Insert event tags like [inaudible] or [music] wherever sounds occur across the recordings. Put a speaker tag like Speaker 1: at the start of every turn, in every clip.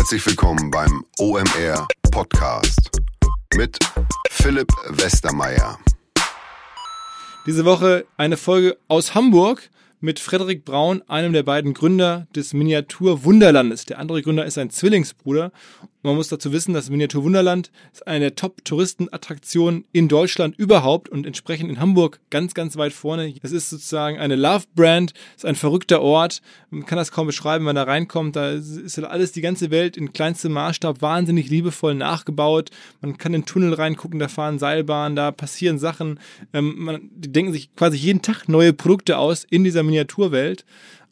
Speaker 1: Herzlich willkommen beim OMR Podcast mit Philipp Westermeier.
Speaker 2: Diese Woche eine Folge aus Hamburg mit Frederik Braun, einem der beiden Gründer des Miniatur Wunderlandes. Der andere Gründer ist ein Zwillingsbruder man muss dazu wissen, das Miniatur Wunderland ist eine der Top-Touristenattraktionen in Deutschland überhaupt und entsprechend in Hamburg ganz, ganz weit vorne. Es ist sozusagen eine Love-Brand, ist ein verrückter Ort. Man kann das kaum beschreiben, wenn man da reinkommt. Da ist alles, die ganze Welt in kleinstem Maßstab wahnsinnig liebevoll nachgebaut. Man kann in den Tunnel reingucken, da fahren Seilbahnen, da passieren Sachen. Ähm, man, die denken sich quasi jeden Tag neue Produkte aus in dieser Miniaturwelt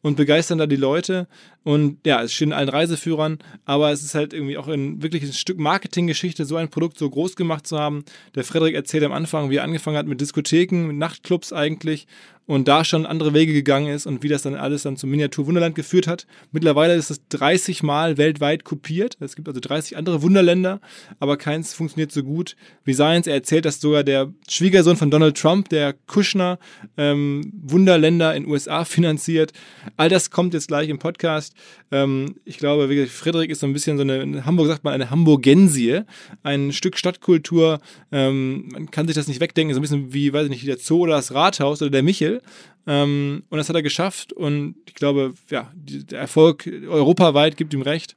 Speaker 2: und begeistern da die Leute. Und ja, es steht in allen Reiseführern, aber es ist halt irgendwie auch ein wirklich ein Stück Marketinggeschichte, so ein Produkt so groß gemacht zu haben. Der Frederik erzählt am Anfang, wie er angefangen hat mit Diskotheken, mit Nachtclubs eigentlich und da schon andere Wege gegangen ist und wie das dann alles dann zum Miniatur Wunderland geführt hat. Mittlerweile ist es 30 Mal weltweit kopiert. Es gibt also 30 andere Wunderländer, aber keins funktioniert so gut wie seins. Er erzählt, dass sogar der Schwiegersohn von Donald Trump, der Kushner, ähm, Wunderländer in USA finanziert. All das kommt jetzt gleich im Podcast. Ähm, ich glaube, wirklich, Friedrich ist so ein bisschen so eine, in Hamburg sagt man eine Hamburgensie, ein Stück Stadtkultur. Ähm, man kann sich das nicht wegdenken, so ein bisschen wie, weiß ich nicht, der Zoo oder das Rathaus oder der Michel. Ähm, und das hat er geschafft und ich glaube, ja, der Erfolg europaweit gibt ihm recht.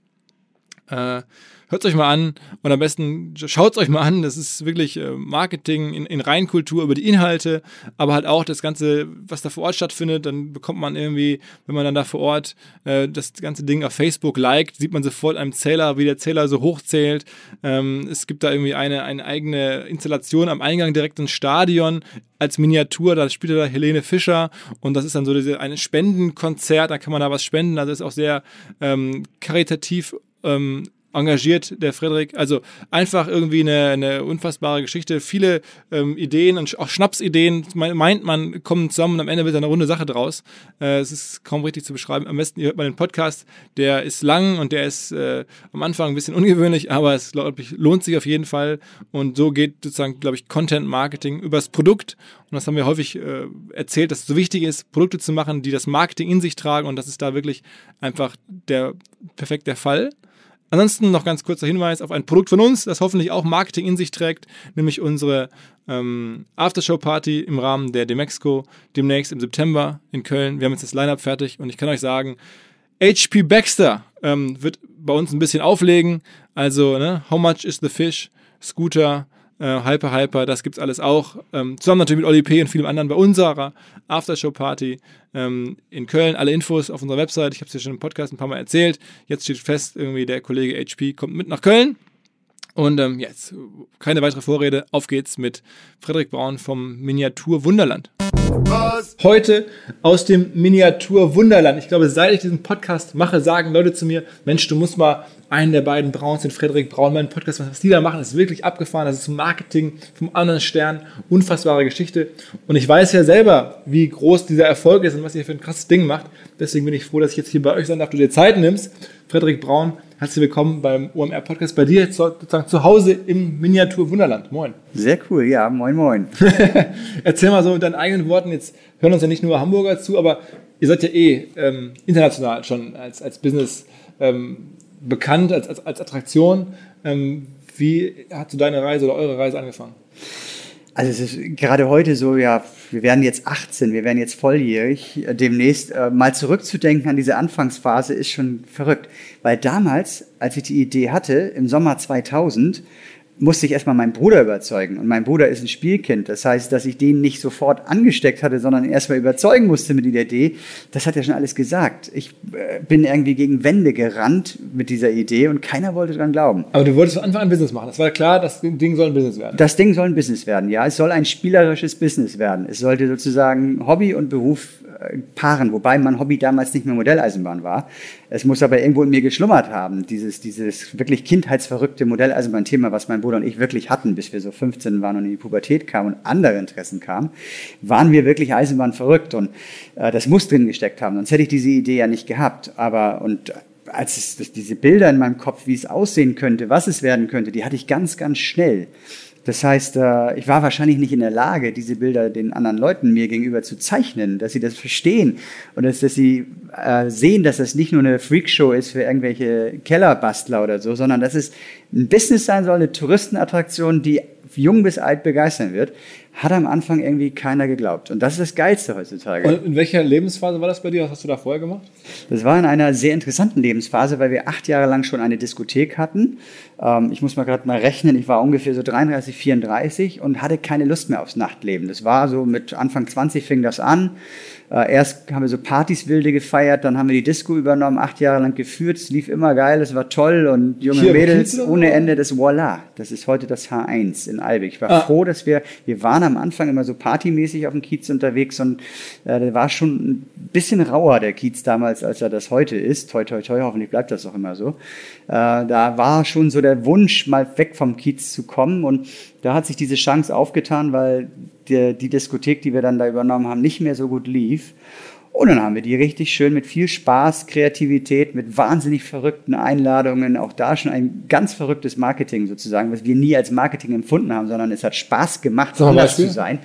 Speaker 2: Äh, Hört euch mal an und am besten schaut es euch mal an. Das ist wirklich äh, Marketing in, in Reinkultur über die Inhalte, aber halt auch das Ganze, was da vor Ort stattfindet. Dann bekommt man irgendwie, wenn man dann da vor Ort äh, das ganze Ding auf Facebook liked, sieht man sofort einem Zähler, wie der Zähler so hochzählt. Ähm, es gibt da irgendwie eine, eine eigene Installation am Eingang direkt ins Stadion als Miniatur. Da spielt da Helene Fischer und das ist dann so diese, ein Spendenkonzert. Da kann man da was spenden. Also ist auch sehr ähm, karitativ ähm, engagiert, der Frederik. Also einfach irgendwie eine, eine unfassbare Geschichte. Viele ähm, Ideen und auch Schnapsideen, meint man, kommen zusammen und am Ende wird eine runde Sache draus. Äh, es ist kaum richtig zu beschreiben. Am besten, ihr hört mal den Podcast. Der ist lang und der ist äh, am Anfang ein bisschen ungewöhnlich, aber es, ich, lohnt sich auf jeden Fall. Und so geht sozusagen, glaube ich, Content Marketing übers Produkt. Und das haben wir häufig äh, erzählt, dass es so wichtig ist, Produkte zu machen, die das Marketing in sich tragen. Und das ist da wirklich einfach der perfekt der Fall. Ansonsten noch ganz kurzer Hinweis auf ein Produkt von uns, das hoffentlich auch Marketing in sich trägt, nämlich unsere ähm, Aftershow-Party im Rahmen der Demexco demnächst im September in Köln. Wir haben jetzt das Lineup fertig und ich kann euch sagen, HP Baxter ähm, wird bei uns ein bisschen auflegen. Also, ne, How much is the fish? Scooter, äh, Hyper Hyper, das gibt's alles auch. Ähm, zusammen natürlich mit Oli P. und vielem anderen bei unserer Aftershow-Party ähm, in Köln. Alle Infos auf unserer Website. Ich habe es ja schon im Podcast ein paar Mal erzählt. Jetzt steht fest, irgendwie der Kollege HP kommt mit nach Köln. Und ähm, jetzt keine weitere Vorrede. Auf geht's mit Frederik Braun vom Miniatur Wunderland. Was? Heute aus dem Miniatur Wunderland. Ich glaube, seit ich diesen Podcast mache, sagen Leute zu mir: Mensch, du musst mal einen der beiden Brauns, den Frederik Braun, meinen Podcast, was die da machen, ist wirklich abgefahren. Das ist Marketing vom anderen Stern. Unfassbare Geschichte. Und ich weiß ja selber, wie groß dieser Erfolg ist und was ihr für ein krasses Ding macht. Deswegen bin ich froh, dass ich jetzt hier bei euch sein darf, du dir Zeit nimmst. Frederik Braun, herzlich willkommen beim OMR Podcast. Bei dir jetzt sozusagen zu Hause im Miniatur Wunderland. Moin.
Speaker 3: Sehr cool, ja, moin, moin. [laughs]
Speaker 2: Erzähl mal so mit deinen eigenen Worten. Jetzt hören uns ja nicht nur Hamburger zu, aber ihr seid ja eh ähm, international schon als, als Business ähm, bekannt als, als, als Attraktion. Ähm, wie hat so deine Reise oder eure Reise angefangen?
Speaker 3: Also es ist gerade heute so, ja, wir werden jetzt 18, wir werden jetzt volljährig. Demnächst äh, mal zurückzudenken an diese Anfangsphase ist schon verrückt. Weil damals, als ich die Idee hatte, im Sommer 2000, musste ich erstmal meinen Bruder überzeugen. Und mein Bruder ist ein Spielkind. Das heißt, dass ich den nicht sofort angesteckt hatte, sondern erstmal überzeugen musste mit der Idee. Das hat er schon alles gesagt. Ich äh, bin irgendwie gegen Wände gerannt mit dieser Idee und keiner wollte dran glauben.
Speaker 2: Aber du wolltest von Anfang an Business machen. Das war klar, das Ding soll ein Business werden.
Speaker 3: Das Ding soll ein Business werden, ja. Es soll ein spielerisches Business werden. Es sollte sozusagen Hobby und Beruf paaren, wobei mein Hobby damals nicht mehr Modelleisenbahn war. Es muss aber irgendwo in mir geschlummert haben, dieses, dieses wirklich kindheitsverrückte Modelleisenbahn-Thema, was mein Bruder und ich wirklich hatten, bis wir so 15 waren und in die Pubertät kamen und andere Interessen kamen, waren wir wirklich Eisenbahn verrückt und äh, das muss drin gesteckt haben, sonst hätte ich diese Idee ja nicht gehabt. Aber und als es, diese Bilder in meinem Kopf, wie es aussehen könnte, was es werden könnte, die hatte ich ganz, ganz schnell. Das heißt, äh, ich war wahrscheinlich nicht in der Lage, diese Bilder den anderen Leuten mir gegenüber zu zeichnen, dass sie das verstehen und dass, dass sie äh, sehen, dass das nicht nur eine Freakshow ist für irgendwelche Kellerbastler oder so, sondern dass es ein Business sein soll, eine Touristenattraktion, die jung bis alt begeistern wird, hat am Anfang irgendwie keiner geglaubt. Und das ist das Geilste heutzutage.
Speaker 2: Und in welcher Lebensphase war das bei dir? Was hast du da vorher gemacht?
Speaker 3: Das war in einer sehr interessanten Lebensphase, weil wir acht Jahre lang schon eine Diskothek hatten. Ähm, ich muss mal gerade mal rechnen, ich war ungefähr so 33, 34 und hatte keine Lust mehr aufs Nachtleben. Das war so mit Anfang 20 fing das an. Äh, erst haben wir so Partys wilde gefeiert, dann haben wir die Disco übernommen, acht Jahre lang geführt. Es lief immer geil, es war toll und junge Hier Mädels ohne Ende. Das Voila, das ist heute das H1 in Albig. Ich war ah. froh, dass wir, wir waren am Anfang immer so partymäßig auf dem Kiez unterwegs und äh, der war schon ein bisschen rauer, der Kiez damals, als er das heute ist. Toi, toi, toi, hoffentlich bleibt das auch immer so. Äh, da war schon so der Wunsch, mal weg vom Kiez zu kommen und da hat sich diese Chance aufgetan, weil die, die Diskothek, die wir dann da übernommen haben, nicht mehr so gut lief. Und dann haben wir die richtig schön mit viel Spaß, Kreativität, mit wahnsinnig verrückten Einladungen, auch da schon ein ganz verrücktes Marketing sozusagen, was wir nie als Marketing empfunden haben, sondern es hat Spaß gemacht, so anders zu sein.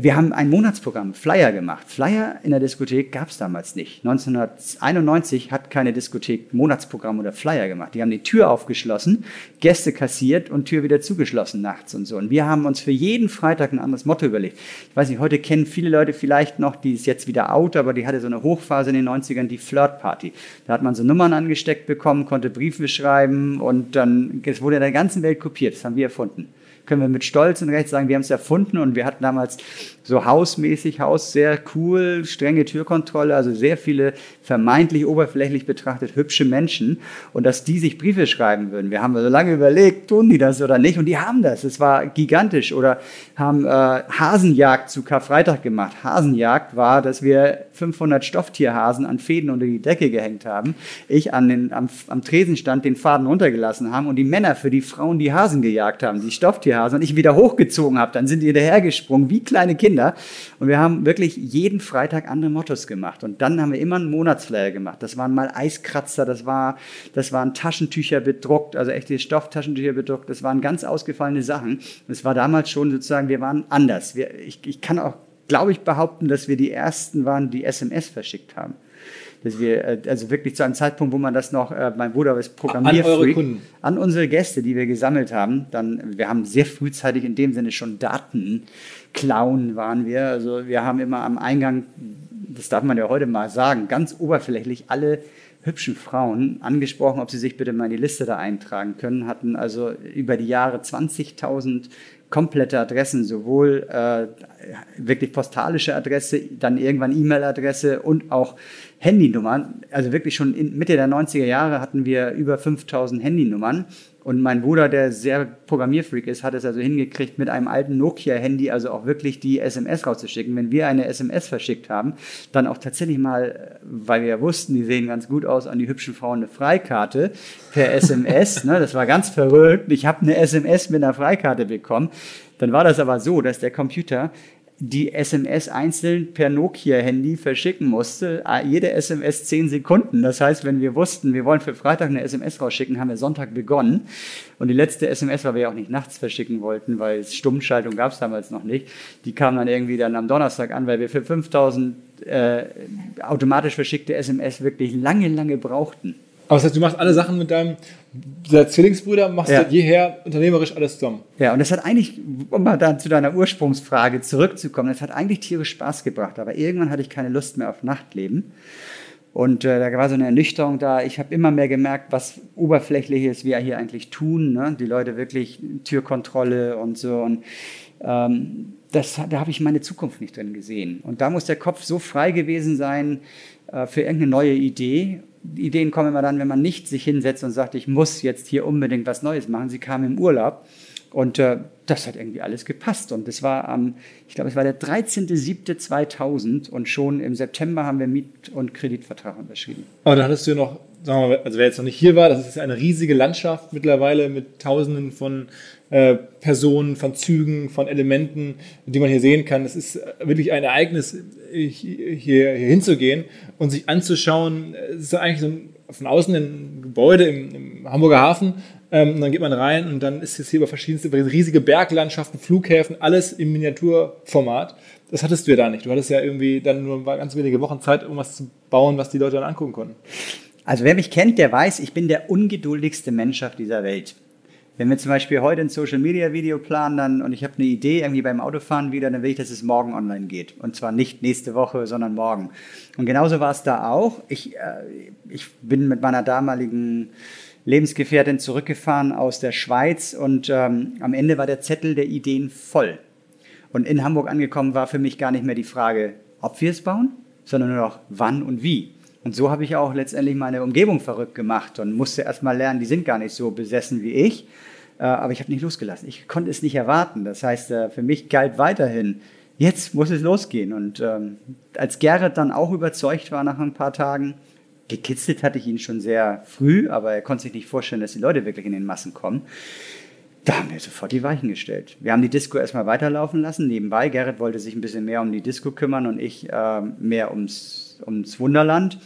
Speaker 3: Wir haben ein Monatsprogramm, Flyer gemacht. Flyer in der Diskothek gab es damals nicht. 1991 hat keine Diskothek Monatsprogramm oder Flyer gemacht. Die haben die Tür aufgeschlossen, Gäste kassiert und Tür wieder zugeschlossen nachts und so. Und wir haben uns für jeden Freitag ein anderes Motto überlegt. Ich weiß nicht, heute kennen viele Leute vielleicht noch, die ist jetzt wieder out, aber die hatte so eine Hochphase in den 90ern, die Flirtparty. Da hat man so Nummern angesteckt bekommen, konnte Briefe schreiben und dann, es wurde in der ganzen Welt kopiert. Das haben wir erfunden können wir mit Stolz und Recht sagen, wir haben es erfunden und wir hatten damals so hausmäßig, Haus sehr cool, strenge Türkontrolle, also sehr viele vermeintlich oberflächlich betrachtet hübsche Menschen und dass die sich Briefe schreiben würden. Wir haben so lange überlegt, tun die das oder nicht und die haben das. Es war gigantisch oder haben äh, Hasenjagd zu Karfreitag gemacht. Hasenjagd war, dass wir 500 Stofftierhasen an Fäden unter die Decke gehängt haben. Ich an den, am, am Tresenstand den Faden runtergelassen haben und die Männer für die Frauen die Hasen gejagt haben, die Stofftierhasen und ich wieder hochgezogen habe. Dann sind die hinterhergesprungen wie kleine Kinder. Und wir haben wirklich jeden Freitag andere Mottos gemacht. Und dann haben wir immer einen Monatsflyer gemacht. Das waren mal Eiskratzer, das, war, das waren Taschentücher bedruckt, also echte Stofftaschentücher bedruckt. Das waren ganz ausgefallene Sachen. Es war damals schon sozusagen, wir waren anders. Wir, ich, ich kann auch, glaube ich, behaupten, dass wir die Ersten waren, die SMS verschickt haben dass wir, äh, also wirklich zu einem Zeitpunkt, wo man das noch, äh, mein Bruder ist Programmierfreak, an, an unsere Gäste, die wir gesammelt haben, dann, wir haben sehr frühzeitig in dem Sinne schon Daten. Klauen waren wir. Also wir haben immer am Eingang, das darf man ja heute mal sagen, ganz oberflächlich alle hübschen Frauen angesprochen, ob sie sich bitte mal in die Liste da eintragen können, hatten also über die Jahre 20.000 komplette Adressen, sowohl äh, wirklich postalische Adresse, dann irgendwann E-Mail-Adresse und auch Handynummern. Also wirklich schon in Mitte der 90er Jahre hatten wir über 5000 Handynummern. Und mein Bruder, der sehr Programmierfreak ist, hat es also hingekriegt, mit einem alten Nokia-Handy also auch wirklich die SMS rauszuschicken. Wenn wir eine SMS verschickt haben, dann auch tatsächlich mal, weil wir ja wussten, die sehen ganz gut aus, an die hübschen Frauen eine Freikarte per [laughs] SMS. ne, das war ganz verrückt. Ich habe eine SMS mit einer Freikarte bekommen. Dann war das aber so, dass der Computer die SMS einzeln per Nokia-Handy verschicken musste. Jede SMS zehn Sekunden. Das heißt, wenn wir wussten, wir wollen für Freitag eine SMS rausschicken, haben wir Sonntag begonnen. Und die letzte SMS, weil wir ja auch nicht nachts verschicken wollten, weil Stummschaltung gab es damals noch nicht, die kam dann irgendwie dann am Donnerstag an, weil wir für 5000 äh, automatisch verschickte SMS wirklich lange, lange brauchten.
Speaker 2: Aber das heißt, du machst alle Sachen mit deinem der Zwillingsbrüder, machst ja. du jeher unternehmerisch alles zusammen.
Speaker 3: Ja, und das hat eigentlich, um mal dann zu deiner Ursprungsfrage zurückzukommen, das hat eigentlich tierisch Spaß gebracht. Aber irgendwann hatte ich keine Lust mehr auf Nachtleben. Und äh, da war so eine Ernüchterung da. Ich habe immer mehr gemerkt, was Oberflächliches wir hier eigentlich tun. Ne? Die Leute wirklich Türkontrolle und so. Und ähm, das, da habe ich meine Zukunft nicht drin gesehen. Und da muss der Kopf so frei gewesen sein für irgendeine neue Idee. Ideen kommen immer dann, wenn man nicht sich hinsetzt und sagt, ich muss jetzt hier unbedingt was Neues machen. Sie kam im Urlaub und äh, das hat irgendwie alles gepasst. Und das war am, ich glaube, es war der 13.07.2000 und schon im September haben wir Miet- und Kreditvertrag unterschrieben.
Speaker 2: Aber da hattest du noch, sagen wir mal, also wer jetzt noch nicht hier war, das ist eine riesige Landschaft mittlerweile mit Tausenden von äh, Personen, von Zügen, von Elementen, die man hier sehen kann. Es ist wirklich ein Ereignis, hier, hier hinzugehen und sich anzuschauen. Es ist eigentlich so ein, von außen ein Gebäude im, im Hamburger Hafen, Ähm, dann geht man rein und dann ist es hier über verschiedenste, über riesige Berglandschaften, Flughäfen, alles im Miniaturformat. Das hattest du ja da nicht. Du hattest ja irgendwie dann nur ganz wenige Wochen Zeit, irgendwas zu bauen, was die Leute dann angucken konnten.
Speaker 3: Also wer mich kennt, der weiß, ich bin der ungeduldigste Mensch auf dieser Welt. Wenn wir zum Beispiel heute ein Social Media Video planen dann, und ich habe eine Idee irgendwie beim Autofahren wieder, dann will ich, dass es morgen online geht. Und zwar nicht nächste Woche, sondern morgen. Und genauso war es da auch. Ich, äh, ich bin mit meiner damaligen Lebensgefährtin zurückgefahren aus der Schweiz und ähm, am Ende war der Zettel der Ideen voll. Und in Hamburg angekommen war für mich gar nicht mehr die Frage, ob wir es bauen, sondern nur noch wann und wie. Und so habe ich auch letztendlich meine Umgebung verrückt gemacht und musste erst mal lernen, die sind gar nicht so besessen wie ich. Äh, aber ich habe nicht losgelassen. Ich konnte es nicht erwarten. Das heißt, äh, für mich galt weiterhin, jetzt muss es losgehen. Und ähm, als Gerrit dann auch überzeugt war nach ein paar Tagen, gekitzelt hatte ich ihn schon sehr früh, aber er konnte sich nicht vorstellen, dass die Leute wirklich in den Massen kommen. Da haben wir sofort die Weichen gestellt. Wir haben die Disco erstmal weiterlaufen lassen, nebenbei. Gerrit wollte sich ein bisschen mehr um die Disco kümmern und ich äh, mehr ums, ums Wunderland.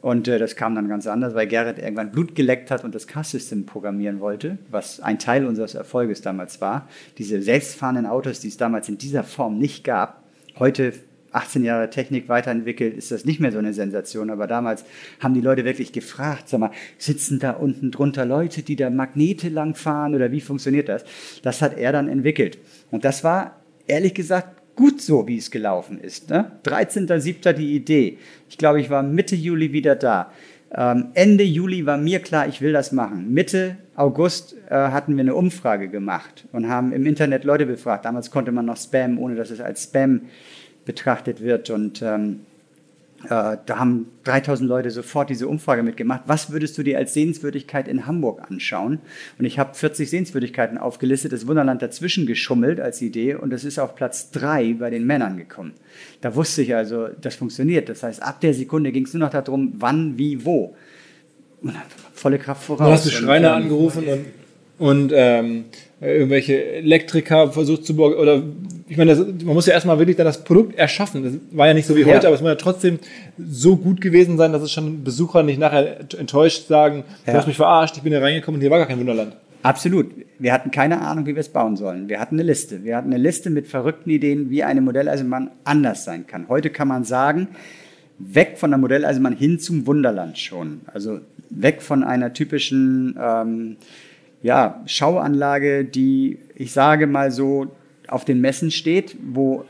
Speaker 3: Und äh, das kam dann ganz anders, weil Gerrit irgendwann Blut geleckt hat und das Car-System programmieren wollte, was ein Teil unseres Erfolges damals war. Diese selbstfahrenden Autos, die es damals in dieser Form nicht gab. Heute 18 Jahre Technik weiterentwickelt, ist das nicht mehr so eine Sensation. Aber damals haben die Leute wirklich gefragt, sag mal, sitzen da unten drunter Leute, die da Magnete langfahren oder wie funktioniert das? Das hat er dann entwickelt. Und das war, ehrlich gesagt, gut so, wie es gelaufen ist. Ne? 13.07. die Idee. Ich glaube, ich war Mitte Juli wieder da. Ähm, Ende Juli war mir klar, ich will das machen. Mitte August äh, hatten wir eine Umfrage gemacht und haben im Internet Leute befragt. Damals konnte man noch Spam, ohne dass es als Spam betrachtet wird. Und ähm, äh, da haben 3000 Leute sofort diese Umfrage mitgemacht. Was würdest du dir als Sehenswürdigkeit in Hamburg anschauen? Und ich habe 40 Sehenswürdigkeiten aufgelistet, das Wunderland dazwischen geschummelt als Idee und es ist auf Platz 3 bei den Männern gekommen. Da wusste ich also, das funktioniert. Das heißt, ab der Sekunde ging es nur noch darum, wann, wie, wo. volle Kraft voraus.
Speaker 2: Du hast du Schreiner und, angerufen und, und ähm, irgendwelche Elektriker versucht zu oder ich meine, das, man muss ja erstmal wirklich dann das Produkt erschaffen. Das war ja nicht so wie heute, ja. aber es muss ja trotzdem so gut gewesen sein, dass es schon Besucher nicht nachher enttäuscht sagen, du hast mich verarscht, ich bin hier reingekommen und hier war gar kein Wunderland.
Speaker 3: Absolut. Wir hatten keine Ahnung, wie wir es bauen sollen. Wir hatten eine Liste. Wir hatten eine Liste mit verrückten Ideen, wie eine Modelleisenbahn anders sein kann. Heute kann man sagen, weg von der Modelleisenbahn hin zum Wunderland schon. Also weg von einer typischen ähm, ja, Schauanlage, die, ich sage mal so, auf den Messen steht, wo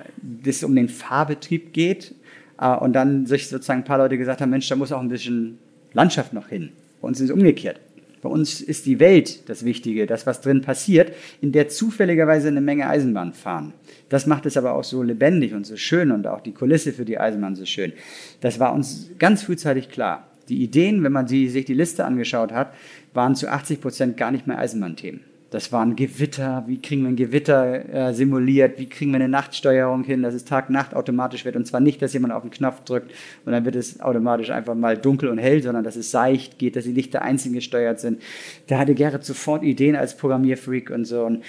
Speaker 3: es um den Fahrbetrieb geht. Äh, und dann sich sozusagen ein paar Leute gesagt haben, Mensch, da muss auch ein bisschen Landschaft noch hin. Bei uns ist es umgekehrt. Bei uns ist die Welt das Wichtige, das, was drin passiert, in der zufälligerweise eine Menge Eisenbahn fahren. Das macht es aber auch so lebendig und so schön und auch die Kulisse für die Eisenbahn so schön. Das war uns ganz frühzeitig klar. Die Ideen, wenn man die, sich die Liste angeschaut hat, waren zu 80 Prozent gar nicht mehr Eisenbahnthemen. Das waren Gewitter, wie kriegen wir ein Gewitter äh, simuliert, wie kriegen wir eine Nachtsteuerung hin, dass es Tag-Nacht automatisch wird. Und zwar nicht, dass jemand auf den Knopf drückt und dann wird es automatisch einfach mal dunkel und hell, sondern dass es seicht geht, dass die Lichter einzeln gesteuert sind. Da hatte Gerrit sofort Ideen als Programmierfreak und so. Und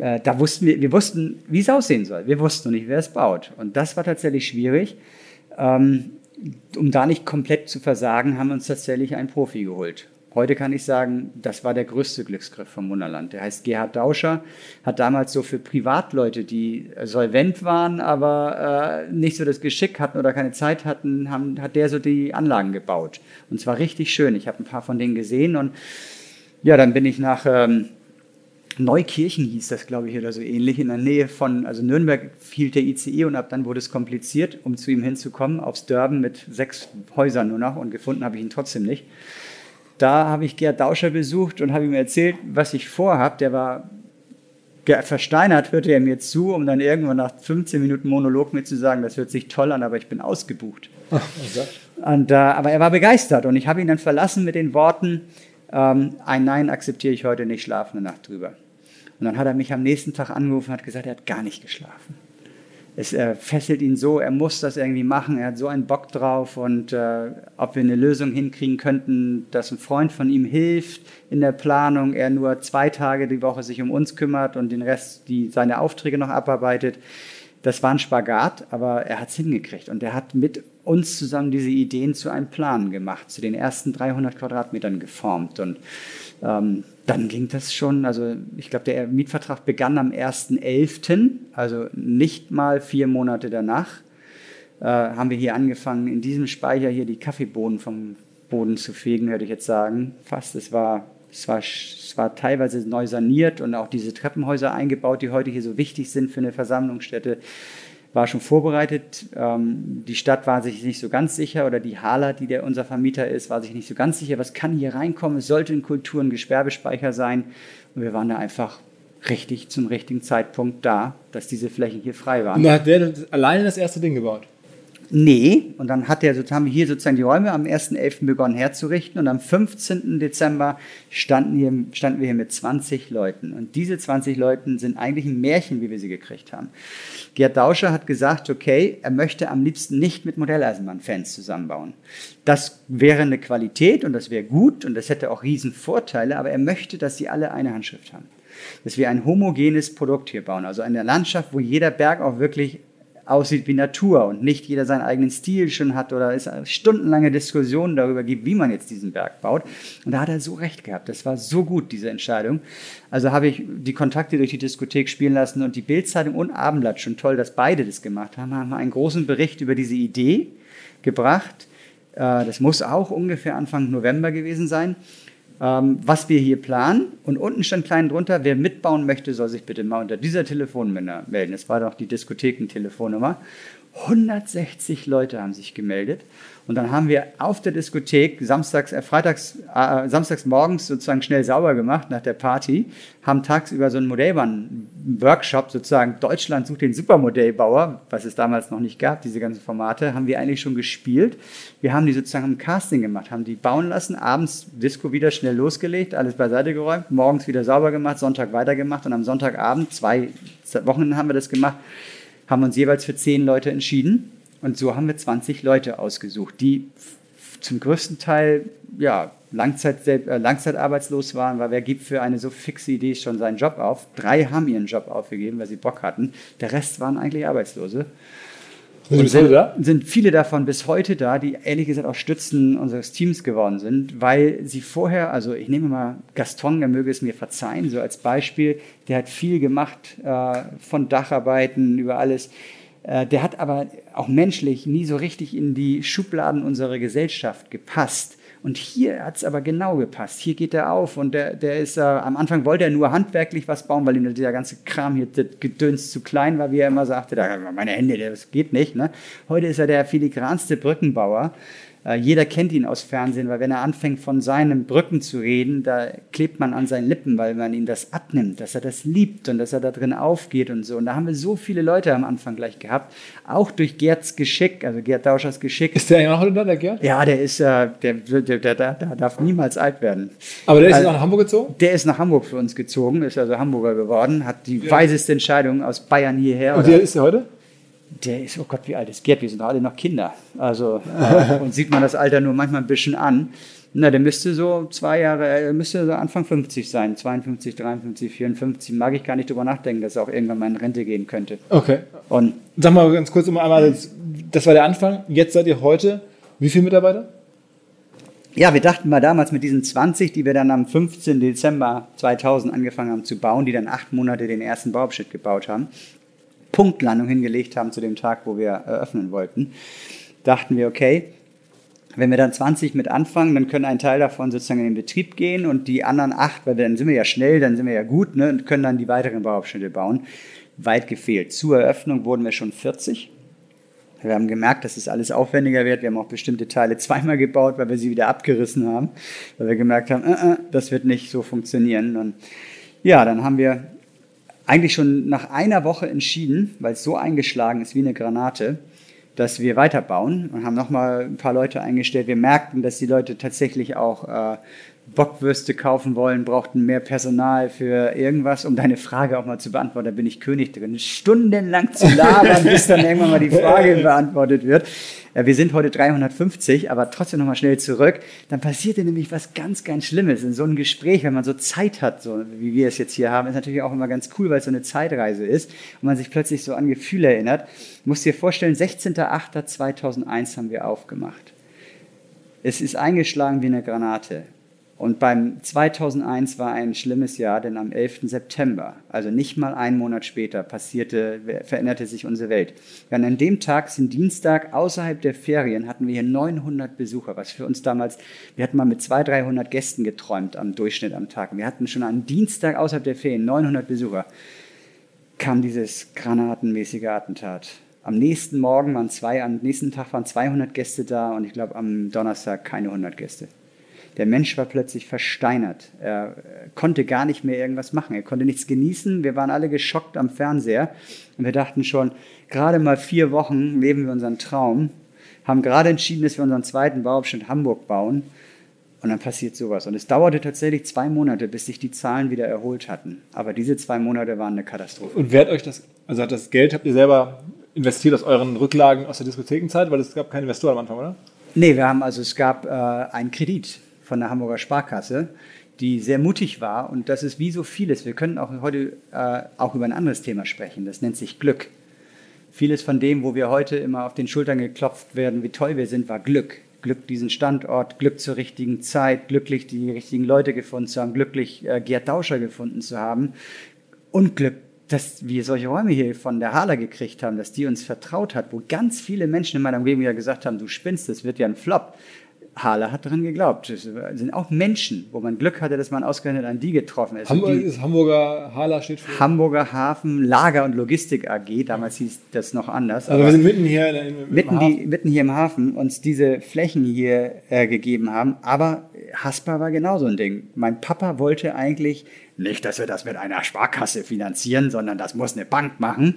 Speaker 3: äh, da wussten wir, wir wussten, wie es aussehen soll. Wir wussten nicht, wer es baut. Und das war tatsächlich schwierig. Ähm, um da nicht komplett zu versagen, haben wir uns tatsächlich einen Profi geholt. Heute kann ich sagen, das war der größte Glücksgriff vom Wunderland. Der heißt Gerhard Dauscher, hat damals so für Privatleute, die solvent waren, aber äh, nicht so das Geschick hatten oder keine Zeit hatten, haben, hat der so die Anlagen gebaut. Und zwar richtig schön. Ich habe ein paar von denen gesehen und ja, dann bin ich nach ähm, Neukirchen hieß das, glaube ich, oder so ähnlich, in der Nähe von, also Nürnberg hielt der ICE und ab dann wurde es kompliziert, um zu ihm hinzukommen, aufs Dörben mit sechs Häusern nur noch und gefunden habe ich ihn trotzdem nicht. Da habe ich Gerd Dauscher besucht und habe ihm erzählt, was ich vorhabe. Der war versteinert, hörte er mir zu, um dann irgendwann nach 15 Minuten Monolog mir zu sagen, das hört sich toll an, aber ich bin ausgebucht. und, äh, aber er war begeistert und ich habe ihn dann verlassen mit den Worten, ähm, ein Nein akzeptiere ich heute nicht, schlafe eine Nacht drüber. Und dann hat er mich am nächsten Tag angerufen und hat gesagt, er hat gar nicht geschlafen es äh, fesselt ihn so, er muss das irgendwie machen, er hat so einen Bock drauf und äh, ob wir eine Lösung hinkriegen könnten, dass ein Freund von ihm hilft in der Planung, er nur zwei Tage die Woche sich um uns kümmert und den Rest, die seine Aufträge noch abarbeitet. Das war ein Spagat, aber er hat es hingekriegt und er hat mit uns zusammen diese Ideen zu einem Plan gemacht, zu den ersten 300 Quadratmetern geformt. Und ähm, dann ging das schon, also ich glaube, der Mietvertrag begann am 1.11., also nicht mal vier Monate danach, äh, haben wir hier angefangen, in diesem Speicher hier die Kaffeebohnen vom Boden zu fegen, würde ich jetzt sagen. Fast, es war, es war, es war teilweise neu saniert und auch diese Treppenhäuser eingebaut, die heute hier so wichtig sind für eine Versammlungsstätte war schon vorbereitet. Ähm, die Stadt war sich nicht so ganz sicher oder die Hala, die der unser Vermieter ist, war sich nicht so ganz sicher, was kann hier reinkommen. Es sollte ein Kultur- und Gesperbespeicher sein. Und wir waren da einfach richtig zum richtigen Zeitpunkt da, dass diese Flächen hier frei waren.
Speaker 2: Und da hat der alleine das erste Ding gebaut.
Speaker 3: Nee, und dann hat der, haben wir hier sozusagen die Räume am 1.11. begonnen herzurichten und am 15. Dezember standen, hier, standen wir hier mit 20 Leuten. Und diese 20 Leuten sind eigentlich ein Märchen, wie wir sie gekriegt haben. Gerd Dauscher hat gesagt, okay, er möchte am liebsten nicht mit Modelleisenbahnfans zusammenbauen. Das wäre eine Qualität und das wäre gut und das hätte auch riesen Vorteile, aber er möchte, dass sie alle eine Handschrift haben. Dass wir ein homogenes Produkt hier bauen, also eine Landschaft, wo jeder Berg auch wirklich aussieht wie Natur und nicht jeder seinen eigenen Stil schon hat oder es stundenlange Diskussionen darüber gibt, wie man jetzt diesen Berg baut. Und da hat er so recht gehabt. Das war so gut, diese Entscheidung. Also habe ich die Kontakte durch die Diskothek spielen lassen und die Bildzeitung und Abendblatt, schon toll, dass beide das gemacht haben, haben einen großen Bericht über diese Idee gebracht. Äh, das muss auch ungefähr Anfang November gewesen sein ähm, was wir hier planen. Und unten stand klein drunter, wer mitbauen möchte, soll sich bitte mal unter dieser Telefonnummer melden. Das war doch die Diskotheken-Telefonnummer. 160 Leute haben sich gemeldet. Und dann haben wir auf der Diskothek samstags, äh, freitags, äh, samstags morgens sozusagen schnell sauber gemacht nach der Party, haben tagsüber so einen Modellbahn-Workshop sozusagen, Deutschland sucht den Supermodellbauer, was es damals noch nicht gab, diese ganzen Formate, haben wir eigentlich schon gespielt. Wir haben die sozusagen im Casting gemacht, haben die bauen lassen, abends Disco wieder schnell losgelegt, alles beiseite geräumt, morgens wieder sauber gemacht, Sonntag weitergemacht und am Sonntagabend, zwei Wochen haben wir das gemacht, haben uns jeweils für zehn Leute entschieden. Und so haben wir 20 Leute ausgesucht, die zum größten Teil ja, Langzeit, äh, langzeitarbeitslos waren, weil wer gibt für eine so fixe Idee schon seinen Job auf? Drei haben ihren Job aufgegeben, weil sie Bock hatten. Der Rest waren eigentlich Arbeitslose. Sind, sind, sind, viele davon bis heute da, die ehrlich gesagt auch Stützen unseres Teams geworden sind, weil sie vorher, also ich nehme mal Gaston, er möge es mir verzeihen, so als Beispiel, der hat viel gemacht äh, von Dacharbeiten über alles. Äh, der hat aber auch menschlich nie so richtig in die Schubladen unserer Gesellschaft gepasst. Und hier hat es aber genau gepasst. Hier geht er auf und der, der ist, äh, am Anfang wollte er nur handwerklich was bauen, weil ihm dieser ganze Kram hier, das Gedöns zu klein war, wie er immer sagte, da, meine Hände, das geht nicht. Ne? Heute ist er der filigranste Brückenbauer. Äh, jeder kennt ihn aus Fernsehen, weil wenn er anfängt von seinen Brücken zu reden, da klebt man an seinen Lippen, weil man ihm das abnimmt, dass er das liebt und dass er da drin aufgeht und so. Und da haben wir so viele Leute am Anfang gleich gehabt, auch durch Gerds Geschick, also Gerd Dauschers Geschick.
Speaker 2: Ist der ja noch da, der Gerd?
Speaker 3: Ja, der ist, äh, der, der, der, der, darf niemals alt werden.
Speaker 2: Aber der ist also, nach Hamburg gezogen?
Speaker 3: Der ist nach Hamburg für uns gezogen, ist also Hamburger geworden, hat die ja. weiseste Entscheidung aus Bayern hierher.
Speaker 2: Und alt ist er heute?
Speaker 3: Der ist, oh Gott, wie alt ist Gerd? Wir sind alle noch Kinder. Also, äh, und sieht man das Alter nur manchmal ein bisschen an. Na, der müsste so zwei Jahre, er müsste so Anfang 50 sein. 52, 53, 54. Mag ich gar nicht drüber nachdenken, dass er auch irgendwann mal in Rente gehen könnte.
Speaker 2: Okay. Und Sag mal ganz kurz um einmal, das, das war der Anfang. Jetzt seid ihr heute wie viele Mitarbeiter?
Speaker 3: Ja, wir dachten mal damals mit diesen 20, die wir dann am 15. Dezember 2000 angefangen haben zu bauen, die dann acht Monate den ersten Bauabschnitt gebaut haben, Punktlandung hingelegt haben zu dem Tag, wo wir eröffnen wollten, dachten wir, okay, wenn wir dann 20 mit anfangen, dann können ein Teil davon sozusagen in den Betrieb gehen und die anderen acht, weil dann sind wir ja schnell, dann sind wir ja gut ne, und können dann die weiteren Bauabschnitte bauen. Weit gefehlt. Zur Eröffnung wurden wir schon 40. Wir haben gemerkt, dass es alles aufwendiger wird. Wir haben auch bestimmte Teile zweimal gebaut, weil wir sie wieder abgerissen haben, weil wir gemerkt haben, äh, äh, das wird nicht so funktionieren. Und ja, dann haben wir eigentlich schon nach einer Woche entschieden, weil es so eingeschlagen ist wie eine Granate, dass wir weiterbauen und haben nochmal ein paar Leute eingestellt. Wir merkten, dass die Leute tatsächlich auch äh, Bockwürste kaufen wollen, brauchten mehr Personal für irgendwas, um deine Frage auch mal zu beantworten. Da bin ich König drin. Stundenlang zu labern, [laughs] bis dann irgendwann mal die Frage beantwortet wird. Äh, wir sind heute 350, aber trotzdem nochmal schnell zurück. Dann passierte nämlich was ganz, ganz Schlimmes in so einem Gespräch, wenn man so Zeit hat, so wie wir es jetzt hier haben, ist natürlich auch immer ganz cool, weil es so eine Zeitreise ist und man sich plötzlich so an Gefühle erinnert. Du musst dir vorstellen, 16.08.2001 haben wir aufgemacht. Es ist eingeschlagen wie eine Granate. Und beim 2001 war ein schlimmes Jahr, denn am 11. September, also nicht mal einen Monat später, passierte, veränderte sich unsere Welt. Ja, an dem Tag, sind Dienstag, außerhalb der Ferien, hatten wir hier 900 Besucher, was für uns damals, wir hatten mal mit 200, 300 Gästen geträumt am Durchschnitt am Tag. Wir hatten schon am Dienstag außerhalb der Ferien 900 Besucher. Kam dieses granatenmäßige Attentat. Am nächsten Morgen waren zwei, am nächsten Tag waren 200 Gäste da und ich glaube am Donnerstag keine 100 Gäste. Der Mensch war plötzlich versteinert. Er konnte gar nicht mehr irgendwas machen. Er konnte nichts genießen. Wir waren alle geschockt am Fernseher und wir dachten schon, gerade mal vier Wochen leben wir unseren Traum, haben gerade entschieden, dass wir unseren zweiten Bauabschnitt Hamburg bauen und dann passiert sowas. Und es dauerte tatsächlich zwei Monate, bis sich die Zahlen wieder erholt hatten. Aber diese zwei Monate waren eine Katastrophe.
Speaker 2: Und wer hat euch das, also hat das Geld, habt ihr selber investiert aus euren Rücklagen aus der Diskothekenzeit? Weil es gab keine Investoren am Anfang, oder?
Speaker 3: Nee, wir haben also, es gab äh, einen Kredit von der Hamburger Sparkasse, die sehr mutig war. Und das ist wie so vieles. Wir können auch heute äh, auch über ein anderes Thema sprechen. Das nennt sich Glück. Vieles von dem, wo wir heute immer auf den Schultern geklopft werden, wie toll wir sind, war Glück. Glück diesen Standort, Glück zur richtigen Zeit, glücklich die richtigen Leute gefunden zu haben, glücklich äh, Gerd Dauscher gefunden zu haben und Glück, dass wir solche Räume hier von der Hala gekriegt haben, dass die uns vertraut hat, wo ganz viele Menschen in meiner Umgebung ja gesagt haben, du spinnst, das wird ja ein Flop. Halle hat daran geglaubt. Es sind auch Menschen, wo man Glück hatte, dass man ausgerechnet an die getroffen ist.
Speaker 2: Hamburg
Speaker 3: die
Speaker 2: ist Hamburger Hala steht für.
Speaker 3: Hamburger Hafen Lager und Logistik AG, damals hieß das noch anders.
Speaker 2: Also wir sind mitten hier in, im
Speaker 3: mitten,
Speaker 2: Hafen.
Speaker 3: die, mitten hier im Hafen uns diese Flächen hier äh, gegeben haben. Aber Haspa war genauso ein Ding. Mein Papa wollte eigentlich nicht, dass wir das mit einer Sparkasse finanzieren, sondern das muss eine Bank machen.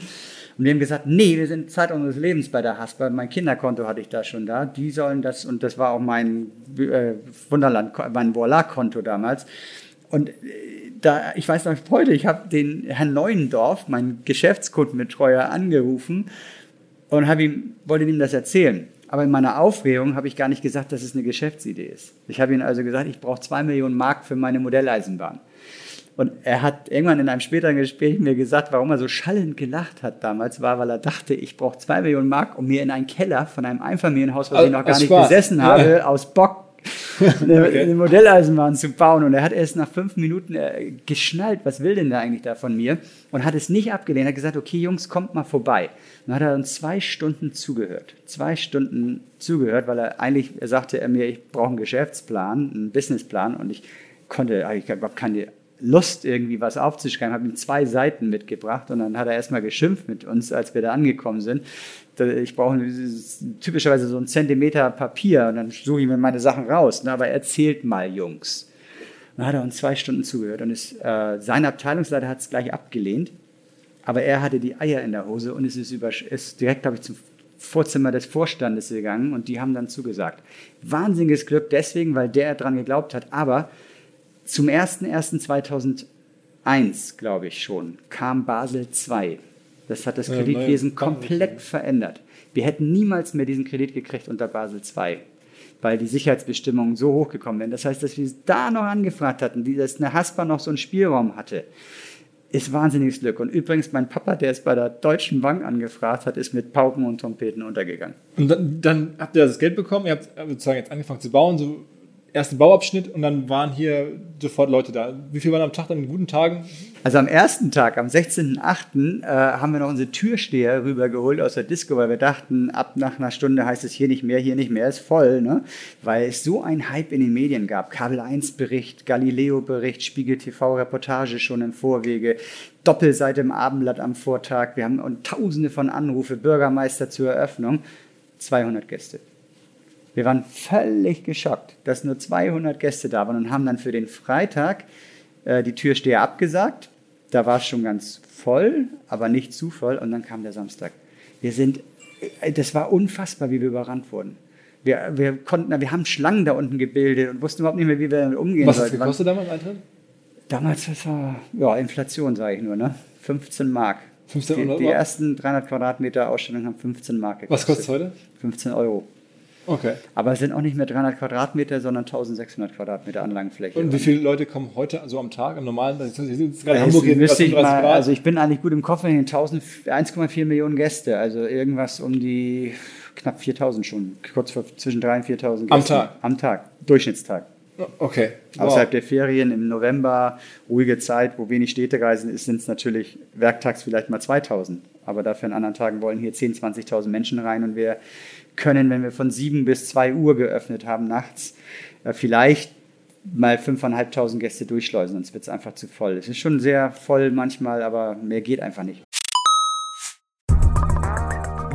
Speaker 3: Und wir haben gesagt, nee, wir sind Zeit unseres Lebens bei der Haspa. Mein Kinderkonto hatte ich da schon da. Die sollen das, und das war auch mein äh, Wunderland, mein Voila-Konto damals. Und äh, da, ich weiß noch heute, ich habe den Herrn Neuendorf, meinen Geschäftskundenbetreuer, angerufen und habe ihm, wollte ihm das erzählen. Aber in meiner Aufregung habe ich gar nicht gesagt, dass es eine Geschäftsidee ist. Ich habe ihm also gesagt, ich brauche zwei Millionen Mark für meine Modelleisenbahn. Und er hat irgendwann in einem späteren Gespräch mir gesagt, warum er so schallend gelacht hat damals, war, weil er dachte, ich brauche zwei Millionen Mark, um mir in einen Keller von einem Einfamilienhaus, was ich noch gar nicht
Speaker 2: Spaß.
Speaker 3: besessen habe, aus Bock eine, [laughs] eine Modelleisenbahn zu bauen. Und er hat erst nach fünf Minuten äh, geschnallt, was will denn der eigentlich da von mir? Und hat es nicht abgelehnt. Er hat gesagt, okay, Jungs, kommt mal vorbei. Und dann hat er uns zwei Stunden zugehört. Zwei Stunden zugehört, weil er eigentlich, er sagte er mir, ich brauche einen Geschäftsplan, einen Businessplan. Und ich konnte, ich überhaupt keine Lust, irgendwie was aufzuschreiben, habe ihm zwei Seiten mitgebracht und dann hat er erstmal geschimpft mit uns, als wir da angekommen sind. Ich brauche typischerweise so einen Zentimeter Papier und dann suche ich mir meine Sachen raus. Ne? Aber erzählt mal, Jungs. Dann hat er uns zwei Stunden zugehört und ist, äh, sein Abteilungsleiter hat es gleich abgelehnt, aber er hatte die Eier in der Hose und es ist, über, ist direkt, glaube ich, zum Vorzimmer des Vorstandes gegangen und die haben dann zugesagt. Wahnsinniges Glück deswegen, weil der dran geglaubt hat, aber zum 01.01.2001, glaube ich schon, kam Basel II. Das hat das
Speaker 2: Ja,
Speaker 3: Kreditwesen
Speaker 2: neue
Speaker 3: komplett verändert. Wir hätten niemals mehr diesen Kredit gekriegt unter Basel II, weil die Sicherheitsbestimmungen so hochgekommen wären. Das heißt, dass wir es da noch angefragt hatten, wie das eine Haspa noch so einen Spielraum hatte, ist wahnsinniges Glück. Und übrigens, mein Papa, der es bei der Deutschen Bank angefragt hat, ist mit Pauken und Trompeten untergegangen.
Speaker 2: Und dann, dann habt ihr das Geld bekommen, ihr habt sozusagen jetzt angefangen zu bauen, so ersten Bauabschnitt und dann waren hier sofort Leute da. Wie viel waren am Tag dann in guten Tagen?
Speaker 3: Also am ersten Tag, am 16.08., äh, haben wir noch unsere Türsteher rübergeholt aus der Disco, weil wir dachten, ab nach einer Stunde heißt es hier nicht mehr, hier nicht mehr, ist voll, ne? weil es so ein Hype in den Medien gab. Kabel 1 Bericht, Galileo Bericht, Spiegel TV Reportage schon im Vorwege, Doppelseite im Abendblatt am Vortag. Wir haben und tausende von Anrufe, Bürgermeister zur Eröffnung, 200 Gäste. Wir waren völlig geschockt, dass nur 200 Gäste da waren und haben dann für den Freitag äh, die Türsteher abgesagt. Da war es schon ganz voll, aber nicht zu voll. Und dann kam der Samstag. Wir sind, äh, das war unfassbar, wie wir überrannt wurden. Wir, wir konnten, wir haben Schlangen da unten gebildet und wussten überhaupt nicht mehr, wie wir damit umgehen
Speaker 2: Was es
Speaker 3: sollten.
Speaker 2: gekostet damals Eintritt?
Speaker 3: Damals, das war, ja, Inflation, sage ich nur, ne? 15 Mark.
Speaker 2: 15
Speaker 3: Die,
Speaker 2: Euro.
Speaker 3: die ersten 300 Quadratmeter Ausstellung haben 15 Mark
Speaker 2: Was kostet heute?
Speaker 3: 15 Euro.
Speaker 2: Okay.
Speaker 3: Aber es sind auch nicht mehr 300 Quadratmeter, sondern 1600 Quadratmeter Anlagenfläche.
Speaker 2: Und wie viele Leute kommen heute also am Tag, am normalen, das ist gerade Hamburg
Speaker 3: jetzt müsste ich
Speaker 2: 35
Speaker 3: mal,
Speaker 2: Grad.
Speaker 3: also ich bin eigentlich gut im Kopf, wenn 1000 1,4 Millionen Gäste, also irgendwas um die knapp 4000 schon, kurz vor zwischen 3.000 und 4.000
Speaker 2: Am
Speaker 3: Gästen.
Speaker 2: Tag?
Speaker 3: Am Tag, Durchschnittstag.
Speaker 2: okay.
Speaker 3: Außerhalb der Ferien im November, ruhige Zeit, wo wenig Städtereisen ist, sind es natürlich werktags vielleicht mal 2000. Aber dafür an anderen Tagen wollen hier 10.000, 20.000 Menschen rein und wir können, wenn wir von 7 bis 2 Uhr geöffnet haben nachts, äh, vielleicht mal 5.500 Gäste durchschleusen, sonst wird es einfach zu voll. Es ist schon sehr voll manchmal, aber mehr geht einfach nicht.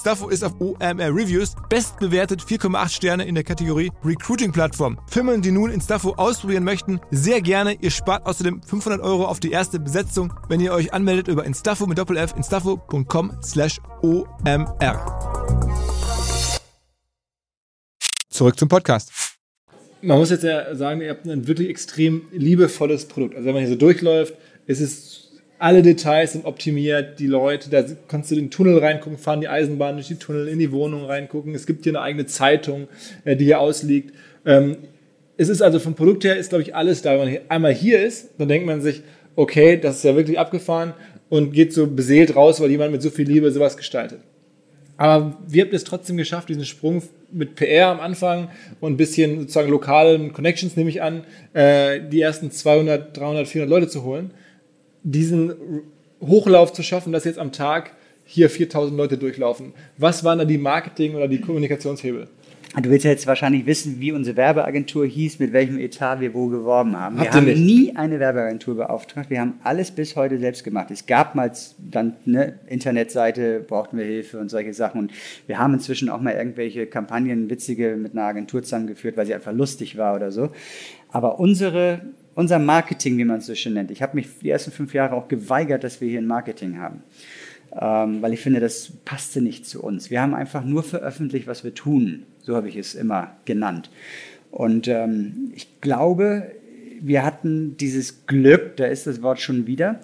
Speaker 2: Instaffo ist auf OMR Reviews bestbewertet 4,8 Sterne in der Kategorie Recruiting Plattform. Firmen, die nun Instaffo ausprobieren möchten, sehr gerne. Ihr spart außerdem 500 Euro auf die erste Besetzung, wenn ihr euch anmeldet über Instaffo mit Doppel-F, instaffo.com slash OMR. Zurück zum Podcast. Man muss jetzt ja sagen, ihr habt ein wirklich extrem liebevolles Produkt. Also wenn man hier so durchläuft, ist es alle Details sind optimiert, die Leute, da kannst du in den Tunnel reingucken, fahren die Eisenbahn durch die Tunnel, in die Wohnung reingucken. Es gibt hier eine eigene Zeitung, äh, die hier ausliegt. Ähm, es ist also vom Produkt her, ist glaube ich alles da. Wenn man einmal hier ist, dann denkt man sich, okay, das ist ja wirklich abgefahren und geht so beseelt raus, weil jemand mit so viel Liebe sowas gestaltet. Aber wir habt es trotzdem geschafft, diesen Sprung mit PR am Anfang und ein bisschen sozusagen lokalen Connections, nehme ich an, äh, die ersten 200, 300, 400 Leute zu holen, diesen Hochlauf zu schaffen, dass jetzt am Tag hier 4000 Leute durchlaufen. Was waren da die Marketing- oder die Kommunikationshebel?
Speaker 3: Du willst jetzt wahrscheinlich wissen, wie unsere Werbeagentur hieß, mit welchem Etat wir wo geworben haben.
Speaker 2: Habt
Speaker 3: wir haben
Speaker 2: nicht?
Speaker 3: nie eine Werbeagentur beauftragt. Wir haben alles bis heute selbst gemacht. Es gab mal dann eine Internetseite, brauchten wir Hilfe und solche Sachen. Und wir haben inzwischen auch mal irgendwelche Kampagnen, witzige, mit einer Agentur zusammengeführt, weil sie einfach lustig war oder so. Aber unsere, unser Marketing, wie man es so schön nennt, ich habe mich die ersten fünf Jahre auch geweigert, dass wir hier ein Marketing haben ähm, weil ich finde, das passte nicht zu uns. Wir haben einfach nur veröffentlicht, was wir tun. So habe ich es immer genannt. Und ähm, ich glaube, wir hatten dieses Glück, da ist das Wort schon wieder,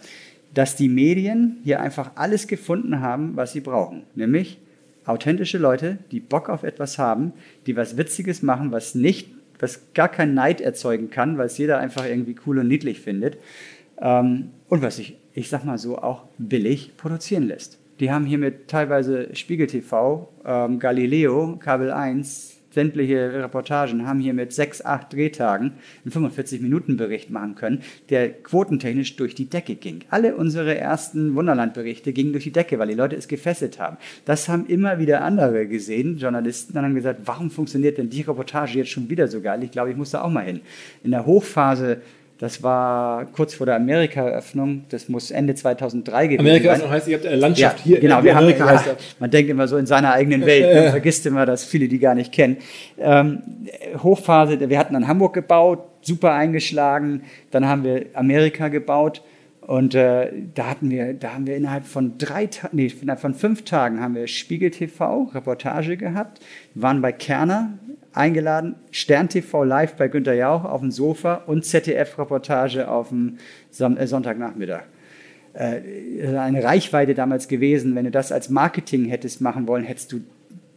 Speaker 3: dass die Medien hier einfach alles gefunden haben, was sie brauchen. Nämlich authentische Leute, die Bock auf etwas haben, die was Witziges machen, was nicht, was gar keinen Neid erzeugen kann, weil es jeder einfach irgendwie cool und niedlich findet. Ähm, und was sich, ich sag mal so, auch billig produzieren lässt. Die haben hiermit teilweise Spiegel TV, ähm, Galileo, Kabel 1, sämtliche Reportagen haben hier mit sechs, acht Drehtagen einen 45-Minuten-Bericht machen können, der quotentechnisch durch die Decke ging. Alle unsere ersten Wunderland-Berichte gingen durch die Decke, weil die Leute es gefesselt haben. Das haben immer wieder andere gesehen, Journalisten, dann haben gesagt, warum funktioniert denn die Reportage jetzt schon wieder so geil? Ich glaube, ich muss da auch mal hin. In der Hochphase das war kurz vor der Amerika-Eröffnung. Das muss Ende 2003 gewesen
Speaker 2: Amerika
Speaker 3: sein.
Speaker 2: heißt, ihr habt eine Landschaft
Speaker 3: Ja,
Speaker 2: hier.
Speaker 3: genau. Wir haben,
Speaker 2: Amerika
Speaker 3: ja,
Speaker 2: heißt
Speaker 3: man denkt immer so in seiner eigenen Welt. [laughs] Man vergisst immer, dass viele die gar nicht kennen. Ähm, Hochphase, wir hatten dann Hamburg gebaut, super eingeschlagen. Dann haben wir Amerika gebaut. Und äh, da hatten wir, da haben wir innerhalb von drei Tagen, nee, innerhalb von fünf Tagen haben wir Spiegel TV, Reportage gehabt, waren bei Kerner eingeladen, Stern TV live bei Günter Jauch auf dem Sofa und ZDF-Reportage auf dem äh, Sonntagnachmittag. Äh, eine Reichweite damals gewesen, wenn du das als Marketing hättest machen wollen, hättest du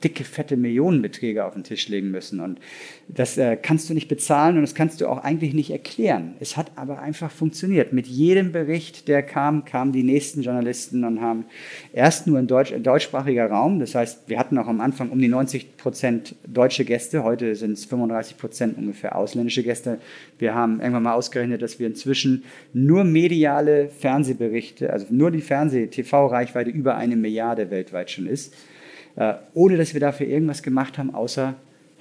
Speaker 3: dicke, fette Millionenbeträge auf den Tisch legen müssen. Und das äh, kannst du nicht bezahlen und das kannst du auch eigentlich nicht erklären. Es hat aber einfach funktioniert. Mit jedem Bericht, der kam, kamen die nächsten Journalisten und haben erst nur in Deutsch, deutschsprachiger Raum. Das heißt, wir hatten auch am Anfang um die 90 Prozent deutsche Gäste. Heute sind es 35 Prozent ungefähr ausländische Gäste. Wir haben irgendwann mal ausgerechnet, dass wir inzwischen nur mediale Fernsehberichte, also nur die Fernseh-TV-Reichweite über eine Milliarde weltweit schon ist äh, ohne dass wir dafür irgendwas gemacht haben, außer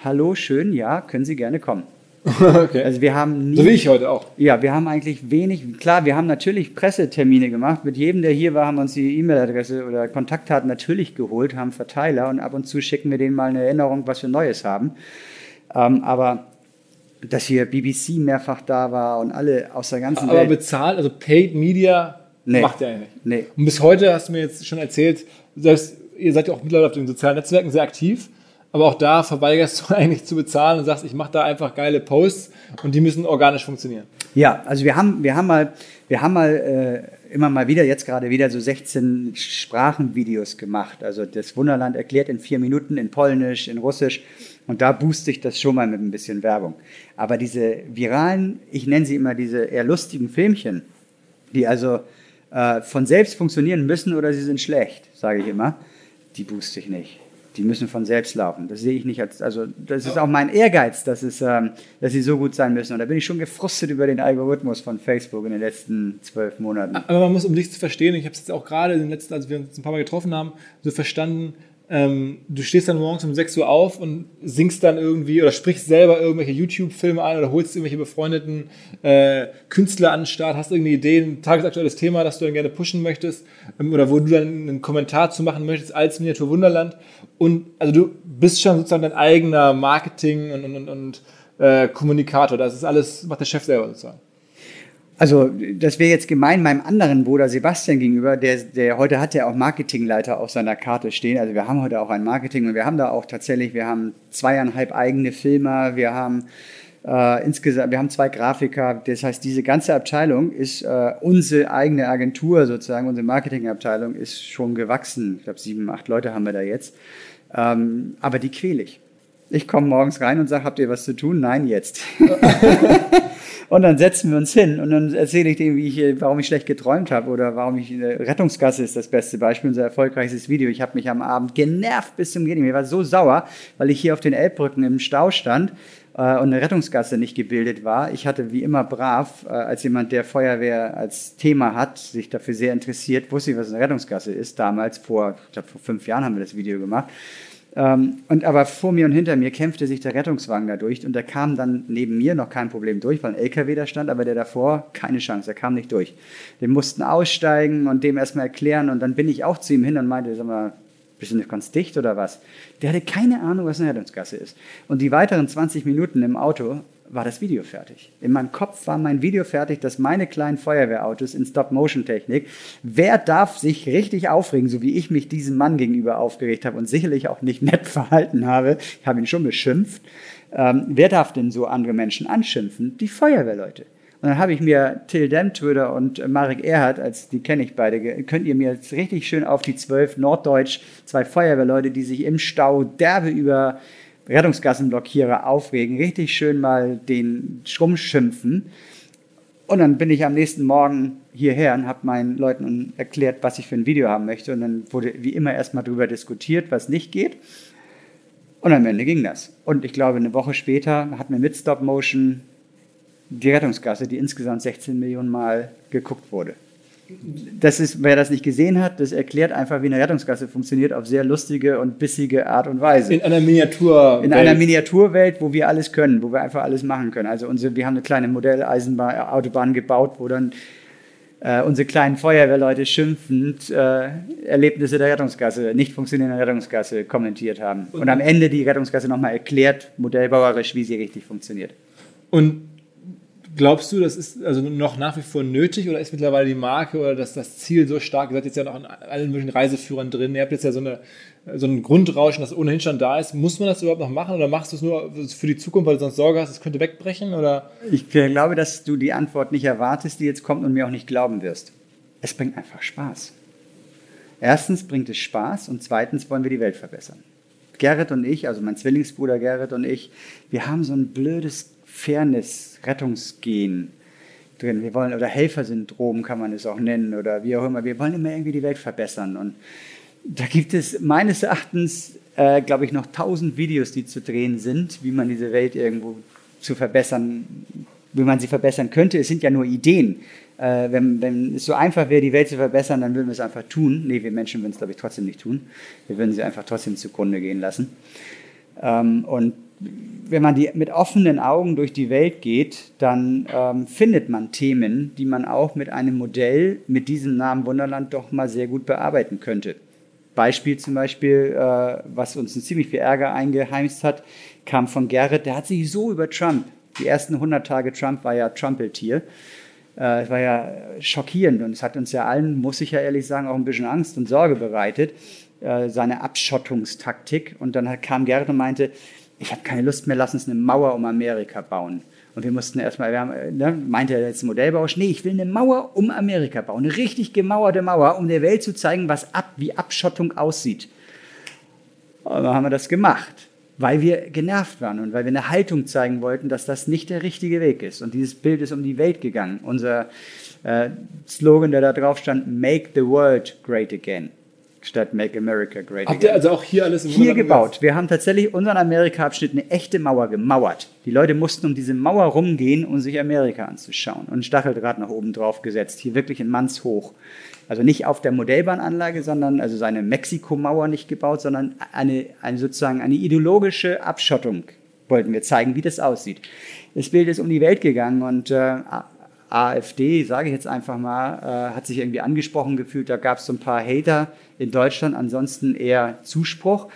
Speaker 3: Hallo, schön, ja, können Sie gerne kommen. [laughs]
Speaker 2: okay.
Speaker 3: Also wir haben nie,
Speaker 2: So wie ich heute auch.
Speaker 3: ja, wir haben eigentlich wenig, klar, wir haben natürlich Pressetermine gemacht. Mit jedem, der hier war, haben wir uns die E-Mail-Adresse oder Kontaktdaten natürlich geholt, haben Verteiler und ab und zu schicken wir denen mal eine Erinnerung, was wir Neues haben. Ähm, aber dass hier BBC mehrfach da war und alle aus der ganzen
Speaker 2: Aber
Speaker 3: Welt.
Speaker 2: bezahlt, also Paid Media
Speaker 3: Nee.
Speaker 2: macht ihr eigentlich nicht.
Speaker 3: Nee.
Speaker 2: Und bis heute hast du mir jetzt schon erzählt, selbst ihr seid ja auch mittlerweile auf den sozialen Netzwerken sehr aktiv, aber auch da verweigerst du [laughs] eigentlich zu bezahlen und sagst, ich mache da einfach geile Posts und die müssen organisch funktionieren.
Speaker 3: Ja, also wir haben, wir haben mal, wir haben mal äh, immer mal wieder, jetzt gerade wieder so 16 Sprachenvideos gemacht. Also das Wunderland erklärt in vier Minuten in Polnisch, in Russisch. Und da booste ich das schon mal mit ein bisschen Werbung. Aber diese viralen, ich nenne sie immer diese eher lustigen Filmchen, die also äh, von selbst funktionieren müssen oder sie sind schlecht, sage ich immer, die booste ich nicht. Die müssen von selbst laufen. Das sehe ich nicht als, also das ist auch mein Ehrgeiz, dass, es, ähm, dass sie so gut sein müssen. Und da bin ich schon gefrustet über den Algorithmus von Facebook in den letzten zwölf Monaten.
Speaker 2: Aber man muss, um dich zu verstehen, ich habe es jetzt auch gerade in den letzten, als wir uns ein paar Mal getroffen haben, so verstanden, ähm, du stehst dann morgens um 6 Uhr auf und singst dann irgendwie oder sprichst selber irgendwelche YouTube-Filme ein oder holst irgendwelche befreundeten äh, Künstler an den Start, hast irgendeine Idee, ein tagesaktuelles Thema, das du dann gerne pushen möchtest ähm, oder wo du dann einen Kommentar zu machen möchtest als Miniatur Wunderland. Und also du bist schon sozusagen dein eigener Marketing und, und, und, und äh, Kommunikator. Das ist alles, macht der Chef selber sozusagen.
Speaker 3: Also, das wäre jetzt gemein meinem anderen Bruder Sebastian gegenüber, der, der heute hat ja auch Marketingleiter auf seiner Karte stehen. Also wir haben heute auch ein Marketing und wir haben da auch tatsächlich, wir haben zweieinhalb eigene Filmer, wir haben äh, insgesamt, wir haben zwei Grafiker. Das heißt, diese ganze Abteilung ist äh, unsere eigene Agentur sozusagen, unsere Marketingabteilung ist schon gewachsen. Ich glaube, sieben, acht Leute haben wir da jetzt. Ähm, aber die quäle ich. Ich komme morgens rein und sage, habt ihr was zu tun? Nein, jetzt. [laughs] Und dann setzen wir uns hin und dann erzähle ich dem, wie ich, warum ich schlecht geträumt habe oder warum ich, äh, Rettungsgasse ist das beste Beispiel, unser erfolgreichstes Video. Ich habe mich am Abend genervt bis zum Gehen. Mir war so sauer, weil ich hier auf den Elbbrücken im Stau stand äh, und eine Rettungsgasse nicht gebildet war. Ich hatte wie immer brav, äh, als jemand, der Feuerwehr als Thema hat, sich dafür sehr interessiert, wusste ich, was eine Rettungsgasse ist. Damals, vor, ich glaube, vor fünf Jahren haben wir das Video gemacht. Ähm, und aber vor mir und hinter mir kämpfte sich der Rettungswagen da durch und der kam dann neben mir noch kein Problem durch, weil ein LKW da stand, aber der davor keine Chance, er kam nicht durch. Wir mussten aussteigen und dem erstmal erklären und dann bin ich auch zu ihm hin und meinte, sag mal, bist du nicht ganz dicht oder was? Der hatte keine Ahnung, was eine Rettungsgasse ist. Und die weiteren 20 Minuten im Auto war das Video fertig. In meinem Kopf war mein Video fertig, dass meine kleinen Feuerwehrautos in Stop-Motion-Technik, wer darf sich richtig aufregen, so wie ich mich diesem Mann gegenüber aufgeregt habe und sicherlich auch nicht nett [laughs] verhalten habe, ich habe ihn schon beschimpft, ähm, wer darf denn so andere Menschen anschimpfen? Die Feuerwehrleute. Und dann habe ich mir Till Demtröder und Marek Erhardt, als die kenne ich beide, könnt ihr mir jetzt richtig schön auf die zwölf Norddeutsch, zwei Feuerwehrleute, die sich im Stau derbe über Rettungsgassenblockierer aufregen, richtig schön mal den Schrumm schimpfen. Und dann bin ich am nächsten Morgen hierher und habe meinen Leuten erklärt, was ich für ein Video haben möchte. Und dann wurde wie immer erstmal darüber diskutiert, was nicht geht. Und am Ende ging das. Und ich glaube, eine Woche später hat mir mit Stop Motion die Rettungsgasse, die insgesamt 16 Millionen Mal geguckt wurde. Das ist, wer das nicht gesehen hat, das erklärt einfach, wie eine Rettungsgasse funktioniert auf sehr lustige und bissige Art und Weise.
Speaker 2: In einer Miniatur.
Speaker 3: In einer Miniaturwelt, wo wir alles können, wo wir einfach alles machen können. Also unsere, wir haben eine kleine Modelleisenbahn, Autobahn gebaut, wo dann äh, unsere kleinen Feuerwehrleute schimpfend äh, Erlebnisse der Rettungsgasse, nicht funktionierende Rettungsgasse kommentiert haben. Und am Ende die Rettungsgasse nochmal erklärt, modellbauerisch, wie sie richtig funktioniert.
Speaker 2: Und glaubst du, das ist also noch nach wie vor nötig oder ist mittlerweile die Marke oder das, das Ziel so stark? Ihr seid jetzt ja noch in allen möglichen Reiseführern drin. Ihr habt jetzt ja so, eine, so ein Grundrauschen, das ohnehin schon da ist. Muss man das überhaupt noch machen oder machst du es nur für die Zukunft, weil du sonst Sorge hast, es könnte wegbrechen? Oder?
Speaker 3: Ich glaube, dass du die Antwort nicht erwartest, die jetzt kommt und mir auch nicht glauben wirst. Es bringt einfach Spaß. Erstens bringt es Spaß und zweitens wollen wir die Welt verbessern. Gerrit und ich, also mein Zwillingsbruder Gerrit und ich, wir haben so ein blödes Fairness-Rettungsgen drin. Wir wollen, oder Helfersyndrom kann man es auch nennen, oder wie auch immer. Wir wollen immer irgendwie die Welt verbessern. Und da gibt es meines Erachtens, äh, glaube ich, noch tausend Videos, die zu drehen sind, wie man diese Welt irgendwo zu verbessern, wie man sie verbessern könnte. Es sind ja nur Ideen. Äh, wenn, wenn es so einfach wäre, die Welt zu verbessern, dann würden wir es einfach tun. Nee, wir Menschen würden es, glaube ich, trotzdem nicht tun. Wir würden sie einfach trotzdem zugrunde gehen lassen. Ähm, und wenn man die, mit offenen Augen durch die Welt geht, dann ähm, findet man Themen, die man auch mit einem Modell mit diesem Namen Wunderland doch mal sehr gut bearbeiten könnte. Beispiel zum Beispiel, äh, was uns ein ziemlich viel Ärger eingeheimst hat, kam von Gerrit, der hat sich so über Trump, die ersten 100 Tage Trump war ja Trumpeltier, äh, es war ja schockierend und es hat uns ja allen, muss ich ja ehrlich sagen, auch ein bisschen Angst und Sorge bereitet, äh, seine Abschottungstaktik. Und dann kam Gerrit und meinte, ich habe keine Lust mehr, lass uns eine Mauer um Amerika bauen. Und wir mussten erstmal, wir haben, ne, meinte er jetzt Modellbauer, nee, ich will eine Mauer um Amerika bauen, eine richtig gemauerte Mauer, um der Welt zu zeigen, was ab, wie Abschottung aussieht. Und dann haben wir das gemacht weil wir genervt waren und weil wir eine Haltung zeigen wollten, dass das nicht der richtige Weg ist. Und dieses Bild ist um die Welt gegangen. Unser äh, Slogan, der da drauf stand, Make the World Great Again statt Make America Great
Speaker 2: Habt ihr also auch hier alles
Speaker 3: im Hier gebaut. Wir haben tatsächlich unseren Amerika-Abschnitt eine echte Mauer gemauert. Die Leute mussten um diese Mauer rumgehen, um sich Amerika anzuschauen. Und ein Stacheldraht nach oben drauf gesetzt, hier wirklich in Mannshoch. Also nicht auf der Modellbahnanlage, sondern also seine Mexiko-Mauer nicht gebaut, sondern eine, eine sozusagen eine ideologische Abschottung wollten wir zeigen, wie das aussieht. Das Bild ist um die Welt gegangen und äh, AfD, sage ich jetzt einfach mal, äh, hat sich irgendwie angesprochen gefühlt. Da gab es so ein paar Hater in Deutschland, ansonsten eher Zuspruch.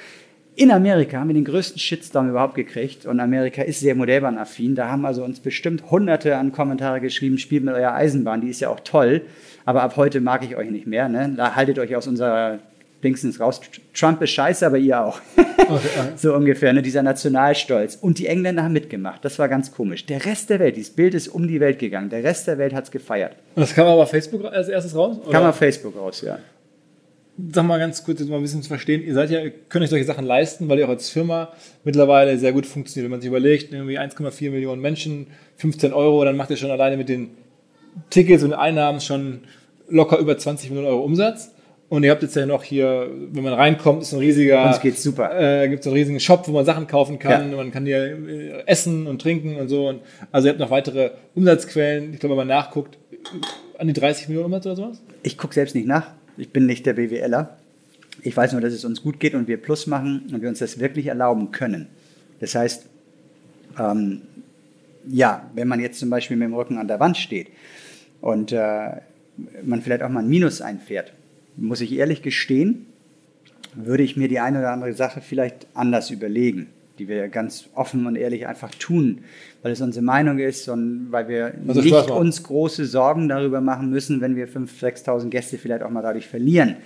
Speaker 3: In Amerika haben wir den größten Shitstorm überhaupt gekriegt und Amerika ist sehr modellbahnaffin. Da haben also uns bestimmt hunderte an Kommentare geschrieben, spielt mit eurer Eisenbahn, die ist ja auch toll, aber ab heute mag ich euch nicht mehr. Ne? Da haltet euch aus unserer Dingsens raus. Trump ist scheiße, aber ihr auch. Okay, [laughs] so ungefähr, ne? dieser Nationalstolz. Und die Engländer haben mitgemacht. Das war ganz komisch. Der Rest der Welt, dieses Bild ist um die Welt gegangen. Der Rest der Welt hat es gefeiert.
Speaker 2: Und das kam aber auf Facebook als erstes raus?
Speaker 3: Oder? Kam auf Facebook raus, ja.
Speaker 2: Sag mal ganz kurz, jetzt mal ein bisschen zu verstehen. Ihr seid ja, könnt euch solche Sachen leisten, weil ihr auch als Firma mittlerweile sehr gut funktioniert. Wenn man sich überlegt, irgendwie 1,4 Millionen Menschen, 15 Euro, dann macht ihr schon alleine mit den Tickets und Einnahmen schon locker über 20 Millionen Euro Umsatz. Und ihr habt jetzt ja noch hier, wenn man reinkommt, ist ein riesiger.
Speaker 3: Uns geht's super.
Speaker 2: Äh, gibt es einen riesigen Shop, wo man Sachen kaufen kann. Ja. Man kann hier äh, essen und trinken und so. Und also ihr habt noch weitere Umsatzquellen. Ich glaube, wenn man nachguckt, an die 30 Millionen Umsatz oder sowas?
Speaker 3: Ich gucke selbst nicht nach. Ich bin nicht der BWLer. Ich weiß nur, dass es uns gut geht und wir Plus machen und wir uns das wirklich erlauben können. Das heißt, ähm, ja, wenn man jetzt zum Beispiel mit dem Rücken an der Wand steht und äh, man vielleicht auch mal ein Minus einfährt, muss ich ehrlich gestehen, würde ich mir die eine oder andere Sache vielleicht anders überlegen, die wir ganz offen und ehrlich einfach tun, weil es unsere Meinung ist und weil wir also nicht uns große Sorgen darüber machen müssen, wenn wir 5.000, 6.000 Gäste vielleicht auch mal dadurch verlieren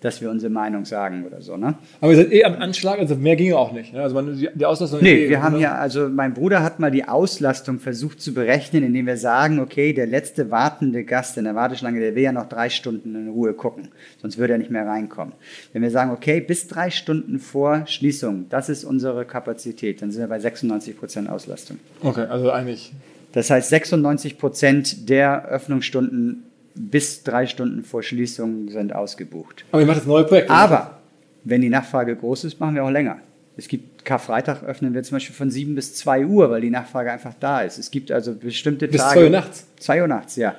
Speaker 3: dass wir unsere Meinung sagen oder so. Ne?
Speaker 2: Aber ihr seid eh am Anschlag, also mehr ging auch nicht. Ne? Also man, die, Auslastung.
Speaker 3: Nee,
Speaker 2: eh,
Speaker 3: wir haben ja, also mein Bruder hat mal die Auslastung versucht zu berechnen, indem wir sagen, okay, der letzte wartende Gast in der Warteschlange, der will ja noch drei Stunden in Ruhe gucken, sonst würde er nicht mehr reinkommen. Wenn wir sagen, okay, bis drei Stunden vor Schließung, das ist unsere Kapazität, dann sind wir bei 96 Prozent Auslastung.
Speaker 2: Okay, also eigentlich.
Speaker 3: Das heißt, 96 Prozent der Öffnungsstunden bis drei Stunden vor Schließung sind ausgebucht.
Speaker 2: Aber ihr macht jetzt neue Projekte.
Speaker 3: Aber wenn die Nachfrage groß ist, machen wir auch länger. Es gibt Karfreitag öffnen wir zum Beispiel von 7 bis 2 Uhr, weil die Nachfrage einfach da ist. Es gibt also bestimmte
Speaker 2: bis
Speaker 3: Tage.
Speaker 2: Bis 2 Uhr nachts?
Speaker 3: 2 Uhr nachts, ja.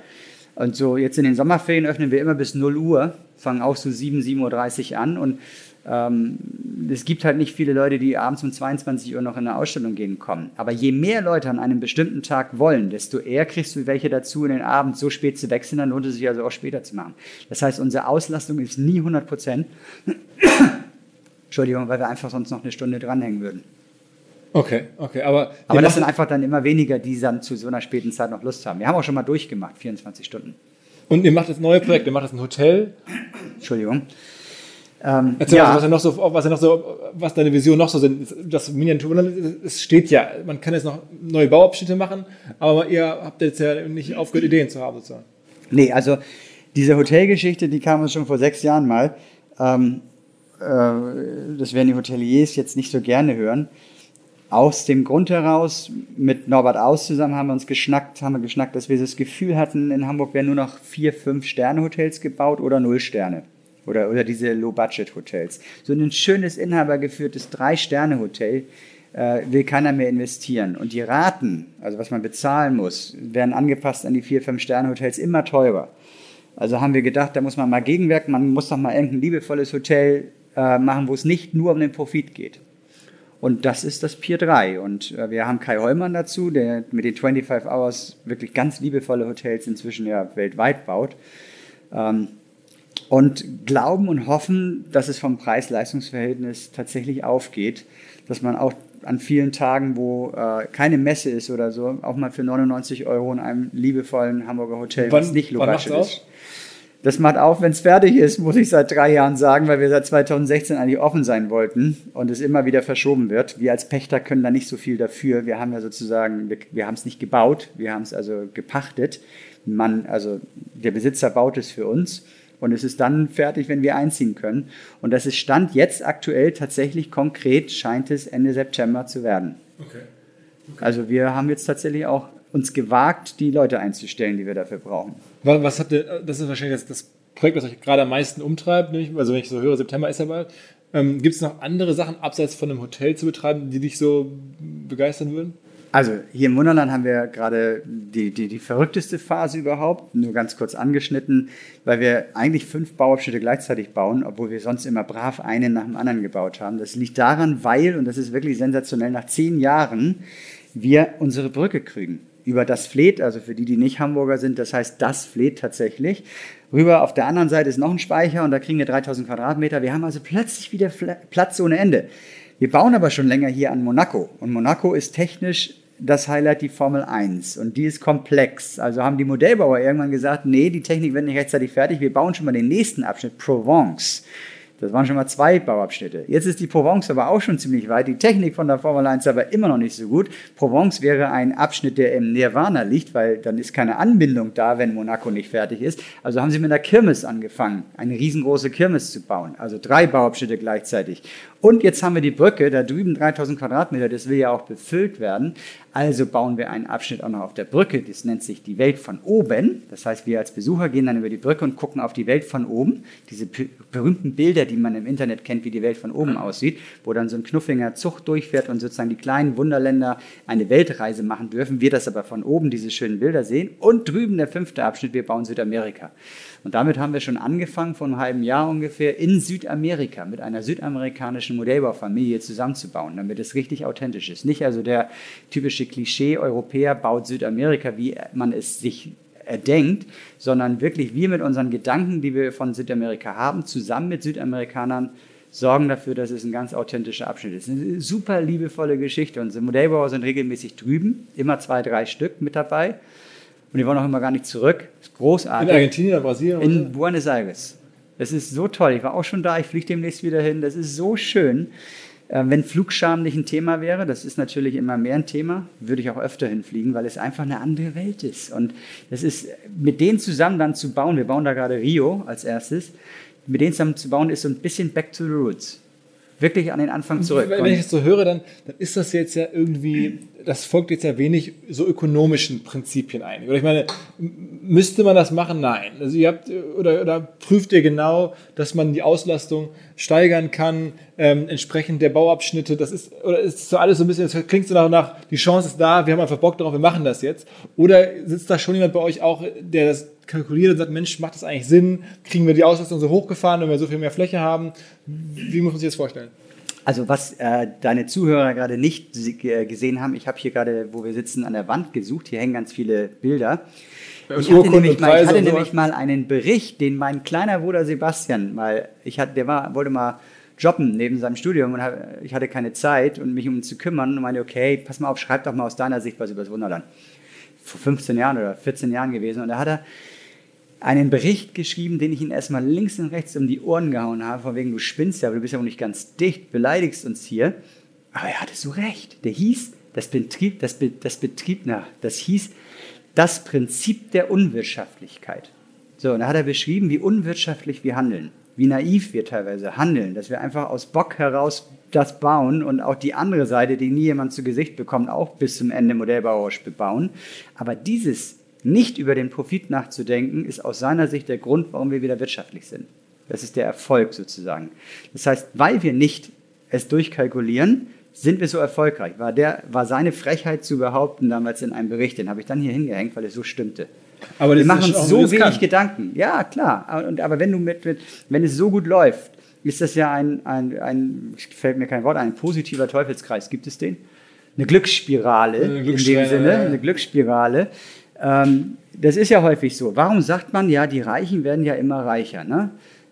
Speaker 3: Und so jetzt in den Sommerferien öffnen wir immer bis 0 Uhr, fangen auch so 7, 7.30 Uhr an und ähm, es gibt halt nicht viele Leute, die abends um 22 Uhr noch in eine Ausstellung gehen kommen. Aber je mehr Leute an einem bestimmten Tag wollen, desto eher kriegst du welche dazu, in den Abend so spät zu wechseln, dann lohnt es sich also auch später zu machen. Das heißt, unsere Auslastung ist nie 100 Prozent. [coughs] Entschuldigung, weil wir einfach sonst noch eine Stunde dranhängen würden.
Speaker 2: Okay, okay, aber.
Speaker 3: Aber das sind einfach dann immer weniger, die dann zu so einer späten Zeit noch Lust haben. Wir haben auch schon mal durchgemacht, 24 Stunden.
Speaker 2: Und ihr macht das neue Projekt, ihr macht das ein Hotel.
Speaker 3: Entschuldigung.
Speaker 2: Ähm, Erzähl ja. was, ja noch so, was, ja noch so, was deine Vision noch so sind. Das Miniaturland, es steht ja, man kann jetzt noch neue Bauabschnitte machen, aber ihr habt jetzt ja nicht aufgehört, Ideen zu haben sozusagen.
Speaker 3: Nee, also diese Hotelgeschichte, die kam uns schon vor sechs Jahren mal. Ähm, das werden die Hoteliers jetzt nicht so gerne hören, aus dem Grund heraus, mit Norbert Aus zusammen haben wir uns geschnackt, haben wir geschnackt, dass wir das Gefühl hatten, in Hamburg werden nur noch vier, fünf Sterne-Hotels gebaut oder null Sterne. Oder, oder diese Low-Budget-Hotels. So ein schönes, inhabergeführtes Drei-Sterne-Hotel äh, will keiner mehr investieren. Und die Raten, also was man bezahlen muss, werden angepasst an die vier, fünf Sterne-Hotels immer teurer. Also haben wir gedacht, da muss man mal gegenwirken, man muss doch mal irgendein liebevolles Hotel äh, machen, wo es nicht nur um den Profit geht. Und das ist das Pier 3. Und äh, wir haben Kai Hollmann dazu, der mit den 25 Hours wirklich ganz liebevolle Hotels inzwischen ja weltweit baut. Ähm, und glauben und hoffen, dass es vom Preis-Leistungs-Verhältnis tatsächlich aufgeht, dass man auch an vielen Tagen, wo äh, keine Messe ist oder so, auch mal für 99 Euro in einem liebevollen Hamburger Hotel,
Speaker 2: wann,
Speaker 3: was nicht
Speaker 2: low
Speaker 3: ist. Auf? Das macht auf, wenn es fertig ist, muss ich seit drei Jahren sagen, weil wir seit 2016 eigentlich offen sein wollten und es immer wieder verschoben wird. Wir als Pächter können da nicht so viel dafür. Wir haben ja sozusagen, wir, wir haben es nicht gebaut, wir haben es also gepachtet. Man, also der Besitzer baut es für uns und es ist dann fertig, wenn wir einziehen können. Und das ist Stand jetzt aktuell tatsächlich konkret, scheint es Ende September zu werden. Okay. okay. Also wir haben jetzt tatsächlich auch uns gewagt, die Leute einzustellen, die wir dafür brauchen.
Speaker 2: Was habt ihr, das ist wahrscheinlich das, das Projekt, was euch gerade am meisten umtreibt, also wenn ich so höre, September ist ja bald. Ähm, Gibt es noch andere Sachen, abseits von einem Hotel zu betreiben, die dich so begeistern würden?
Speaker 3: Also hier im Wunderland haben wir gerade die, die, die verrückteste Phase überhaupt, nur ganz kurz angeschnitten, weil wir eigentlich fünf Bauabschnitte gleichzeitig bauen, obwohl wir sonst immer brav einen nach dem anderen gebaut haben. Das liegt daran, weil, und das ist wirklich sensationell, nach zehn Jahren wir unsere Brücke kriegen über das Fleet, also für die, die nicht Hamburger sind, das heißt das Fleet tatsächlich. Rüber auf der anderen Seite ist noch ein Speicher und da kriegen wir 3000 Quadratmeter. Wir haben also plötzlich wieder Platz ohne Ende. Wir bauen aber schon länger hier an Monaco und Monaco ist technisch das Highlight die Formel 1 und die ist komplex. Also haben die Modellbauer irgendwann gesagt, nee, die Technik wird nicht rechtzeitig fertig, wir bauen schon mal den nächsten Abschnitt, Provence. Das waren schon mal zwei Bauabschnitte. Jetzt ist die Provence aber auch schon ziemlich weit. Die Technik von der Formel 1 aber immer noch nicht so gut. Provence wäre ein Abschnitt, der im Nirvana liegt, weil dann ist keine Anbindung da, wenn Monaco nicht fertig ist. Also haben sie mit einer Kirmes angefangen, eine riesengroße Kirmes zu bauen. Also drei Bauabschnitte gleichzeitig. Und jetzt haben wir die Brücke, da drüben 3000 Quadratmeter, das will ja auch befüllt werden. Also bauen wir einen Abschnitt auch noch auf der Brücke, das nennt sich die Welt von oben. Das heißt, wir als Besucher gehen dann über die Brücke und gucken auf die Welt von oben. Diese berühmten Bilder, die man im Internet kennt, wie die Welt von oben aussieht, wo dann so ein knuffiger Zucht durchfährt und sozusagen die kleinen Wunderländer eine Weltreise machen dürfen. Wir das aber von oben, diese schönen Bilder sehen. Und drüben der fünfte Abschnitt, wir bauen Südamerika. Und damit haben wir schon angefangen, vor einem halben Jahr ungefähr, in Südamerika mit einer südamerikanischen Modellbaufamilie zusammenzubauen, damit es richtig authentisch ist. Nicht also der typische Klischee, Europäer baut Südamerika, wie man es sich erdenkt, sondern wirklich wir mit unseren Gedanken, die wir von Südamerika haben, zusammen mit Südamerikanern sorgen dafür, dass es ein ganz authentischer Abschnitt ist. Eine super liebevolle Geschichte. Unsere Modellbauer sind regelmäßig drüben, immer zwei, drei Stück mit dabei. Und die wollen auch immer gar nicht zurück. Großartig.
Speaker 2: In Argentinien, Brasilien?
Speaker 3: In oder? Buenos Aires. Das ist so toll. Ich war auch schon da, ich fliege demnächst wieder hin. Das ist so schön. Äh, wenn Flugscham nicht ein Thema wäre, das ist natürlich immer mehr ein Thema, würde ich auch öfter hinfliegen, weil es einfach eine andere Welt ist. Und das ist mit denen zusammen dann zu bauen, wir bauen da gerade Rio als erstes, mit denen zusammen zu bauen, ist so ein bisschen back to the roots wirklich an den Anfang zurück.
Speaker 2: Wenn ich das so höre, dann, dann ist das jetzt ja irgendwie, das folgt jetzt ja wenig so ökonomischen Prinzipien ein. Oder ich meine, müsste man das machen? Nein. Also ihr habt, oder, oder prüft ihr genau, dass man die Auslastung steigern kann, ähm, entsprechend der Bauabschnitte, das ist, oder ist so alles so ein bisschen, das klingt so nach, nach, die Chance ist da, wir haben einfach Bock darauf, wir machen das jetzt. Oder sitzt da schon jemand bei euch auch, der das kalkuliert und sagt, Mensch, macht das eigentlich Sinn? Kriegen wir die Auslastung so hochgefahren, wenn wir so viel mehr Fläche haben? Wie muss man sich das vorstellen?
Speaker 3: Also was äh, deine Zuhörer gerade nicht äh, gesehen haben, ich habe hier gerade, wo wir sitzen, an der Wand gesucht. Hier hängen ganz viele Bilder. Ich hatte, nämlich mal, ich hatte nämlich mal einen Bericht, den mein kleiner Bruder Sebastian mal, ich hatte, der war, wollte mal jobben neben seinem Studium und ich hatte keine Zeit und mich um ihn zu kümmern und meinte, okay, pass mal auf, schreib doch mal aus deiner Sicht was über das Wunderland. Vor 15 Jahren oder 14 Jahren gewesen und da hat er einen Bericht geschrieben, den ich ihm erstmal links und rechts um die Ohren gehauen habe, von wegen, du spinnst ja, aber du bist ja auch nicht ganz dicht, beleidigst uns hier. Aber er hatte so recht. Der hieß, das Betrieb, das, Be, das Betrieb, na, das hieß das Prinzip der Unwirtschaftlichkeit. So, und da hat er beschrieben, wie unwirtschaftlich wir handeln. wie naiv wir teilweise handeln, dass wir einfach aus Bock heraus das bauen und auch die andere Seite, die nie jemand zu Gesicht bekommt, auch bis zum Ende modellbauerisch bebauen. Aber dieses nicht über den Profit nachzudenken, ist aus seiner Sicht der Grund, warum wir wieder wirtschaftlich sind. Das ist der Erfolg sozusagen. Das heißt, weil wir nicht es durchkalkulieren, sind wir so erfolgreich. War, der, war seine Frechheit zu behaupten damals in einem Bericht, den habe ich dann hier hingehängt, weil es so stimmte. Aber wir machen uns so wenig Gedanken. Ja, klar. Und, aber wenn, du mit, mit, wenn es so gut läuft, ist das ja ein, ein, ein, fällt mir kein Wort ein, positiver Teufelskreis. Gibt es den? Eine Glücksspirale, eine Glücksspirale in dem Sinne, eine Glücksspirale. Ähm, das ist ja häufig so. Warum sagt man, ja, die Reichen werden ja immer reicher? Ne?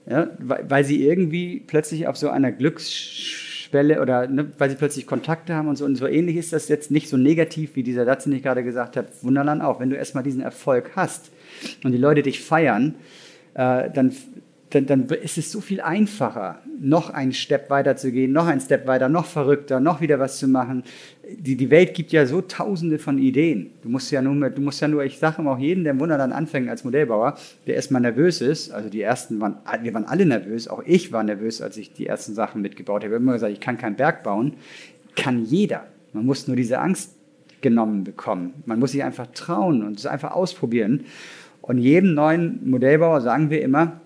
Speaker 3: Ja, weil sie irgendwie plötzlich auf so einer Glücksschwelle oder ne, weil sie plötzlich Kontakte haben und so. Und so ähnlich ist das jetzt nicht so negativ wie dieser Satz, den ich gerade gesagt habe. Wunderland auch. Wenn du erstmal diesen Erfolg hast und die Leute dich feiern, äh, dann dann, dann ist es so viel einfacher, noch einen Step weiter zu gehen, noch einen Step weiter, noch verrückter, noch wieder was zu machen. Die, die Welt gibt ja so tausende von Ideen. Du musst ja nur, du musst ja nur, ich sage immer auch jeden, der im Wunderland anfängt als Modellbauer, der erstmal nervös ist, also die ersten waren, wir waren alle nervös, auch ich war nervös, als ich die ersten Sachen mitgebaut habe. Ich habe immer gesagt, ich kann keinen Berg bauen. Kann jeder. Man muss nur diese Angst genommen bekommen. Man muss sich einfach trauen und es einfach ausprobieren. Und jedem neuen Modellbauer sagen wir immer,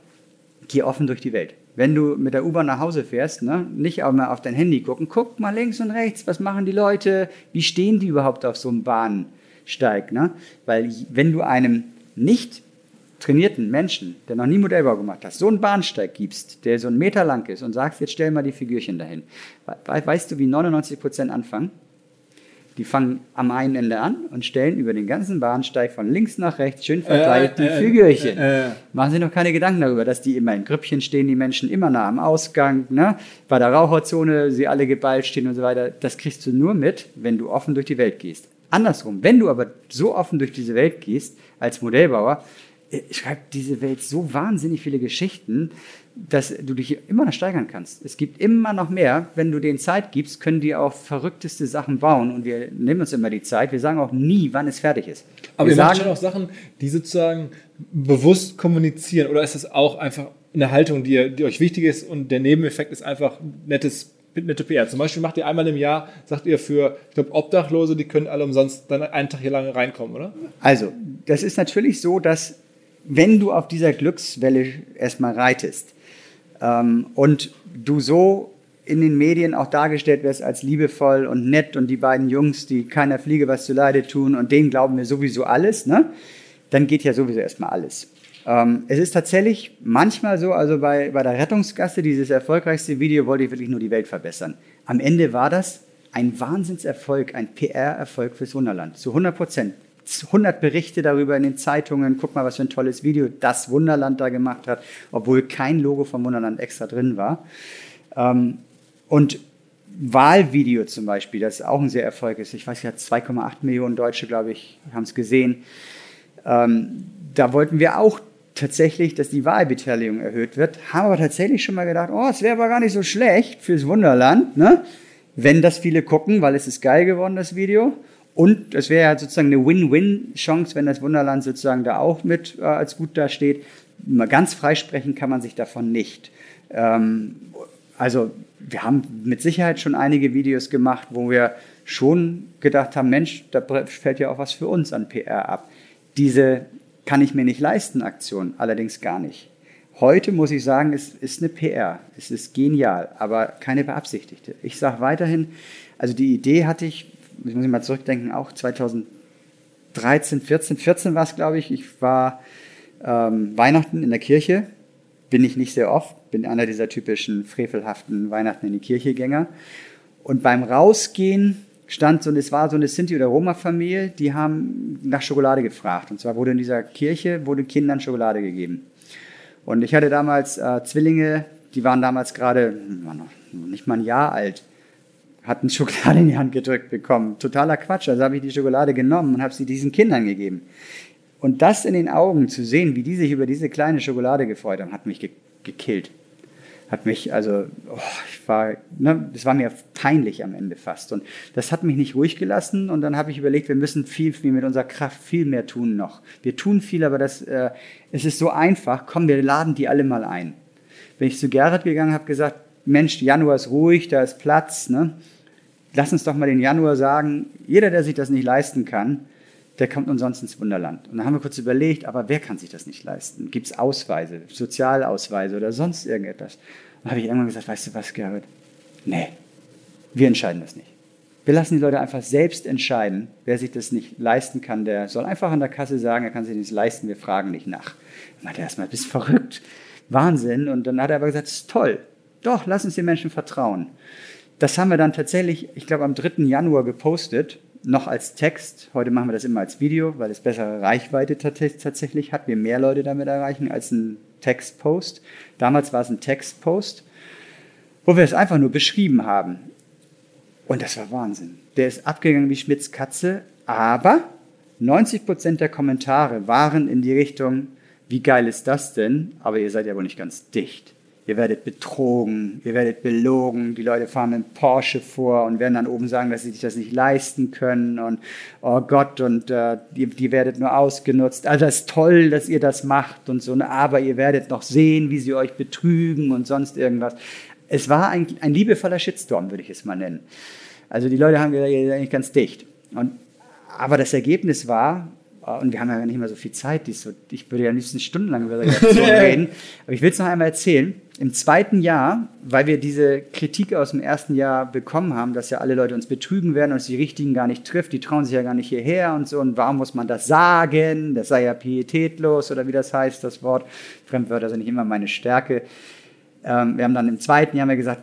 Speaker 3: geh offen durch die Welt. Wenn du mit der U-Bahn nach Hause fährst, ne, nicht auch mal auf dein Handy gucken, guck mal links und rechts, was machen die Leute, wie stehen die überhaupt auf so einem Bahnsteig. Ne? Weil wenn du einem nicht trainierten Menschen, der noch nie Modellbau gemacht hat, so einen Bahnsteig gibst, der so einen Meter lang ist und sagst, jetzt stell mal die Figürchen dahin, weißt du, wie 99 Prozent anfangen? Die fangen am einen Ende an und stellen über den ganzen Bahnsteig von links nach rechts schön verteilt äh, die äh, Figürchen. Äh, äh, Machen Sie noch keine Gedanken darüber, dass die immer in Grüppchen stehen, die Menschen immer nah am Ausgang, ne? bei der Raucherzone sie alle geballt stehen und so weiter. Das kriegst du nur mit, wenn du offen durch die Welt gehst. Andersrum, wenn du aber so offen durch diese Welt gehst als Modellbauer, äh, schreibt diese Welt so wahnsinnig viele Geschichten, dass du dich immer noch steigern kannst. Es gibt immer noch mehr. Wenn du denen Zeit gibst, können die auch verrückteste Sachen bauen. Und wir nehmen uns immer die Zeit. Wir sagen auch nie, wann es fertig ist.
Speaker 2: Aber
Speaker 3: wir
Speaker 2: ihr sagen, macht schon auch Sachen, die sozusagen bewusst kommunizieren. Oder ist das auch einfach eine Haltung, die, die euch wichtig ist und der Nebeneffekt ist einfach nettes nette PR. Zum Beispiel macht ihr einmal im Jahr, sagt ihr für, ich glaube, Obdachlose, die können alle umsonst dann einen Tag hier lang reinkommen, oder?
Speaker 3: Also, das ist natürlich so, dass wenn du auf dieser Glückswelle erstmal reitest, ähm, und du so in den Medien auch dargestellt wirst als liebevoll und nett und die beiden Jungs, die keiner Fliege was zu Leide tun und denen glauben wir sowieso alles, ne? dann geht ja sowieso erstmal alles. Ähm, es ist tatsächlich manchmal so, also bei, bei der Rettungsgasse, dieses erfolgreichste Video, wollte ich wirklich nur die Welt verbessern. Am Ende war das ein Wahnsinnserfolg, ein PR-Erfolg fürs Wunderland, zu 100 Prozent. 100 Berichte darüber in den Zeitungen. Guck mal, was für ein tolles Video das Wunderland da gemacht hat, obwohl kein Logo vom Wunderland extra drin war. Ähm, und Wahlvideo zum Beispiel, das auch ein sehr Erfolg ist. Ich weiß ja, 2,8 Millionen Deutsche, glaube ich, haben es gesehen. Ähm, da wollten wir auch tatsächlich, dass die Wahlbeteiligung erhöht wird, haben aber tatsächlich schon mal gedacht, oh, es wäre aber gar nicht so schlecht fürs Wunderland, ne? wenn das viele gucken, weil es ist geil geworden, das Video. Und es wäre ja sozusagen eine Win-Win-Chance, wenn das Wunderland sozusagen da auch mit äh, als gut dasteht. Mal ganz freisprechen kann man sich davon nicht. Ähm, also wir haben mit Sicherheit schon einige Videos gemacht, wo wir schon gedacht haben, Mensch, da fällt ja auch was für uns an PR ab. Diese kann ich mir nicht leisten Aktion allerdings gar nicht. Heute muss ich sagen, es ist eine PR. Es ist genial, aber keine beabsichtigte. Ich sage weiterhin, also die Idee hatte ich ich muss mal zurückdenken, auch 2013, 14, 14 war es, glaube ich. Ich war ähm, Weihnachten in der Kirche, bin ich nicht sehr oft, bin einer dieser typischen frevelhaften Weihnachten in die Kirche Gänger. Und beim Rausgehen stand so, es war so eine Sinti- oder Roma-Familie, die haben nach Schokolade gefragt. Und zwar wurde in dieser Kirche, wurde Kindern Schokolade gegeben. Und ich hatte damals äh, Zwillinge, die waren damals gerade, hm, nicht mal ein Jahr alt hatten Schokolade in die Hand gedrückt bekommen. Totaler Quatsch. Also habe ich die Schokolade genommen und habe sie diesen Kindern gegeben. Und das in den Augen zu sehen, wie die sich über diese kleine Schokolade gefreut haben, hat mich ge gekillt. Hat mich, also, oh, ich war, ne, das war mir peinlich am Ende fast. Und das hat mich nicht ruhig gelassen. Und dann habe ich überlegt, wir müssen viel, viel mit unserer Kraft viel mehr tun noch. Wir tun viel, aber das, äh, es ist so einfach. Komm, wir laden die alle mal ein Bin ich zu Gerhard gegangen, habe gesagt, Mensch, Januar ist ruhig, da ist Platz. Ne? Lass uns doch mal den Januar sagen, jeder, der sich das nicht leisten kann, der kommt umsonst ins Wunderland. Und dann haben wir kurz überlegt, aber wer kann sich das nicht leisten? Gibt es Ausweise, Sozialausweise oder sonst irgendetwas? Dann habe ich irgendwann gesagt, weißt du was, Gerhard? Nee, wir entscheiden das nicht. Wir lassen die Leute einfach selbst entscheiden. Wer sich das nicht leisten kann, der soll einfach an der Kasse sagen, er kann sich nicht leisten, wir fragen nicht nach. Dann meinte er erstmal, bist verrückt. Wahnsinn. Und dann hat er aber gesagt, das ist toll. Doch, lass uns den Menschen vertrauen. Das haben wir dann tatsächlich, ich glaube, am 3. Januar gepostet, noch als Text. Heute machen wir das immer als Video, weil es bessere Reichweite tatsächlich hat. Wir mehr Leute damit erreichen als ein Textpost. Damals war es ein Textpost, wo wir es einfach nur beschrieben haben. Und das war Wahnsinn. Der ist abgegangen wie Schmidts Katze, aber 90 Prozent der Kommentare waren in die Richtung, wie geil ist das denn? Aber ihr seid ja wohl nicht ganz dicht. Ihr werdet betrogen, ihr werdet belogen, die Leute fahren mit Porsche vor und werden dann oben sagen, dass sie sich das nicht leisten können und oh Gott und äh, die, die werdet nur ausgenutzt. Also das ist toll, dass ihr das macht und so, aber ihr werdet noch sehen, wie sie euch betrügen und sonst irgendwas. Es war ein, ein liebevoller Shitstorm, würde ich es mal nennen. Also die Leute haben gesagt, ihr seid eigentlich ganz dicht. Und, aber das Ergebnis war, und wir haben ja nicht mehr so viel Zeit, so, ich würde ja am liebsten stundenlang über Reaktion [laughs] reden, aber ich will es noch einmal erzählen. Im zweiten Jahr, weil wir diese Kritik aus dem ersten Jahr bekommen haben, dass ja alle Leute uns betrügen werden und es die Richtigen gar nicht trifft, die trauen sich ja gar nicht hierher und so, und warum muss man das sagen? Das sei ja pietätlos oder wie das heißt, das Wort. Fremdwörter sind nicht immer meine Stärke. Ähm, wir haben dann im zweiten Jahr gesagt,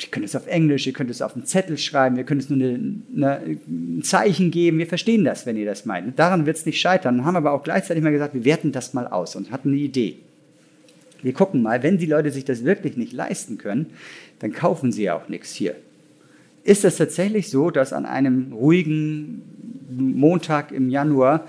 Speaker 3: ihr könnt es auf Englisch, ihr könnt es auf einen Zettel schreiben, ihr könnt es nur eine, eine, ein Zeichen geben, wir verstehen das, wenn ihr das meint. Daran wird es nicht scheitern. Dann haben aber auch gleichzeitig mal gesagt, wir werten das mal aus und hatten eine Idee. Wir gucken mal, wenn die Leute sich das wirklich nicht leisten können, dann kaufen sie ja auch nichts hier. Ist es tatsächlich so, dass an einem ruhigen Montag im Januar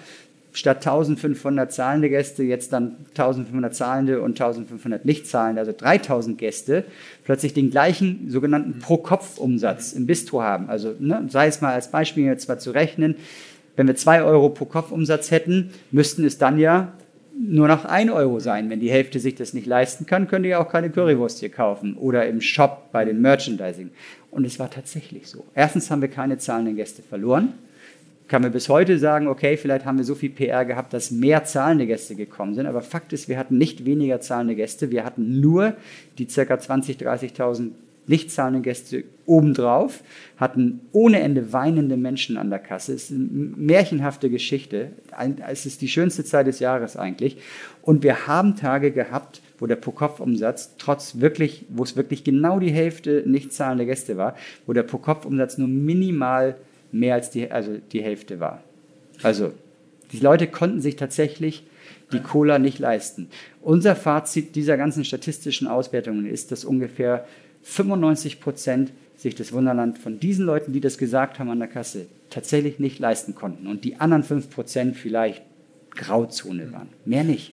Speaker 3: statt 1500 zahlende Gäste jetzt dann 1500 zahlende und 1500 nicht zahlende, also 3000 Gäste, plötzlich den gleichen sogenannten Pro-Kopf-Umsatz im Bistro haben. Also ne, sei es mal als Beispiel jetzt mal zu rechnen, wenn wir 2 Euro pro Kopf Umsatz hätten, müssten es dann ja nur noch 1 Euro sein. Wenn die Hälfte sich das nicht leisten kann, könnt ihr auch keine Currywurst hier kaufen oder im Shop bei den Merchandising. Und es war tatsächlich so. Erstens haben wir keine zahlenden Gäste verloren kann man bis heute sagen, okay, vielleicht haben wir so viel PR gehabt, dass mehr zahlende Gäste gekommen sind. Aber Fakt ist, wir hatten nicht weniger zahlende Gäste, wir hatten nur die ca. 20.000, 30.000 nicht zahlende Gäste obendrauf, hatten ohne Ende weinende Menschen an der Kasse. Es ist eine märchenhafte Geschichte. Es ist die schönste Zeit des Jahres eigentlich. Und wir haben Tage gehabt, wo der Pro-Kopf-Umsatz trotz wirklich, wo es wirklich genau die Hälfte nicht zahlende Gäste war, wo der Pro-Kopf-Umsatz nur minimal mehr als die, also die Hälfte war. Also die Leute konnten sich tatsächlich die Cola nicht leisten. Unser Fazit dieser ganzen statistischen Auswertungen ist, dass ungefähr 95 Prozent sich das Wunderland von diesen Leuten, die das gesagt haben an der Kasse, tatsächlich nicht leisten konnten und die anderen 5 Prozent vielleicht Grauzone waren. Mehr nicht.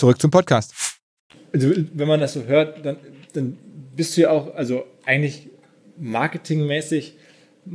Speaker 2: Zurück zum Podcast. Also, wenn man das so hört, dann, dann bist du ja auch, also eigentlich marketingmäßig,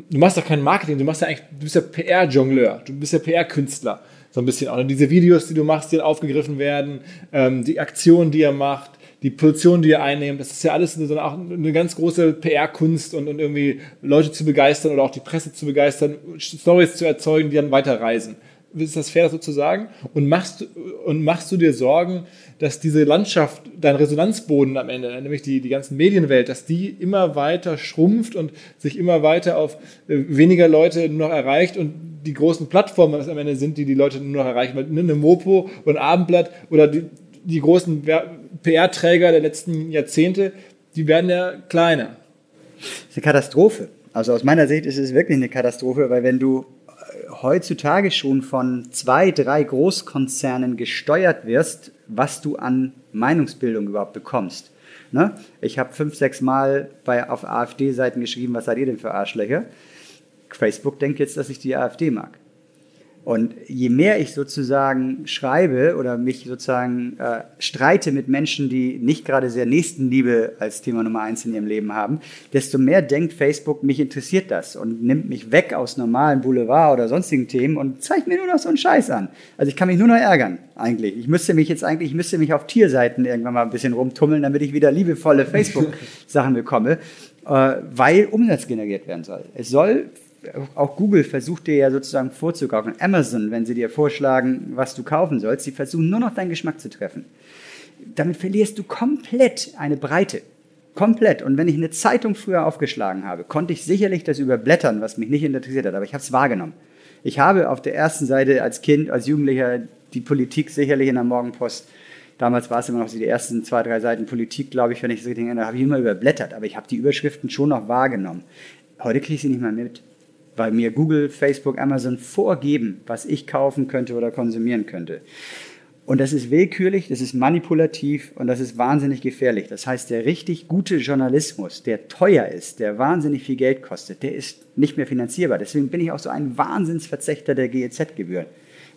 Speaker 2: du machst doch kein Marketing, du machst ja eigentlich, du bist ja PR-Jongleur, du bist ja PR-Künstler. So ein bisschen auch. Und diese Videos, die du machst, die dann aufgegriffen werden, ähm, die Aktionen, die ihr macht, die Position, die ihr einnehmt, das ist ja alles eine, auch eine ganz große PR-Kunst und, und irgendwie Leute zu begeistern oder auch die Presse zu begeistern, Stories zu erzeugen, die dann weiterreisen. Ist das fair, das so zu sagen? Und machst, und machst du dir Sorgen, dass diese Landschaft, dein Resonanzboden am Ende, nämlich die, die ganzen Medienwelt, dass die immer weiter schrumpft und sich immer weiter auf äh, weniger Leute nur noch erreicht und die großen Plattformen am Ende sind, die die Leute nur noch erreichen, weil eine Mopo ein Abendblatt oder die, die großen PR-Träger der letzten Jahrzehnte, die werden ja kleiner.
Speaker 3: Das ist eine Katastrophe. Also aus meiner Sicht ist es wirklich eine Katastrophe, weil wenn du heutzutage schon von zwei, drei Großkonzernen gesteuert wirst, was du an Meinungsbildung überhaupt bekommst. Ne? Ich habe fünf, sechs Mal bei, auf AfD-Seiten geschrieben, was seid ihr denn für Arschlöcher? Facebook denkt jetzt, dass ich die AfD mag. Und je mehr ich sozusagen schreibe oder mich sozusagen äh, streite mit Menschen, die nicht gerade sehr Nächstenliebe als Thema Nummer eins in ihrem Leben haben, desto mehr denkt Facebook, mich interessiert das und nimmt mich weg aus normalen Boulevard oder sonstigen Themen und zeigt mir nur noch so einen Scheiß an. Also ich kann mich nur noch ärgern, eigentlich. Ich müsste mich jetzt eigentlich, ich müsste mich auf Tierseiten irgendwann mal ein bisschen rumtummeln, damit ich wieder liebevolle [laughs] Facebook-Sachen bekomme, äh, weil Umsatz generiert werden soll. Es soll auch Google versucht dir ja sozusagen vorzugaukeln. Amazon, wenn sie dir vorschlagen, was du kaufen sollst, sie versuchen nur noch deinen Geschmack zu treffen. Damit verlierst du komplett eine Breite. Komplett. Und wenn ich eine Zeitung früher aufgeschlagen habe, konnte ich sicherlich das überblättern, was mich nicht interessiert hat, aber ich habe es wahrgenommen. Ich habe auf der ersten Seite als Kind, als Jugendlicher die Politik sicherlich in der Morgenpost Damals war es immer noch so die ersten zwei, drei Seiten Politik, glaube ich, wenn ich es richtig erinnere, habe ich immer überblättert, aber ich habe die Überschriften schon noch wahrgenommen. Heute kriege ich sie nicht mehr mit weil mir Google, Facebook, Amazon vorgeben, was ich kaufen könnte oder konsumieren könnte. Und das ist willkürlich, das ist manipulativ und das ist wahnsinnig gefährlich. Das heißt, der richtig gute Journalismus, der teuer ist, der wahnsinnig viel Geld kostet, der ist nicht mehr finanzierbar. Deswegen bin ich auch so ein Wahnsinnsverzechter der GEZ-Gebühren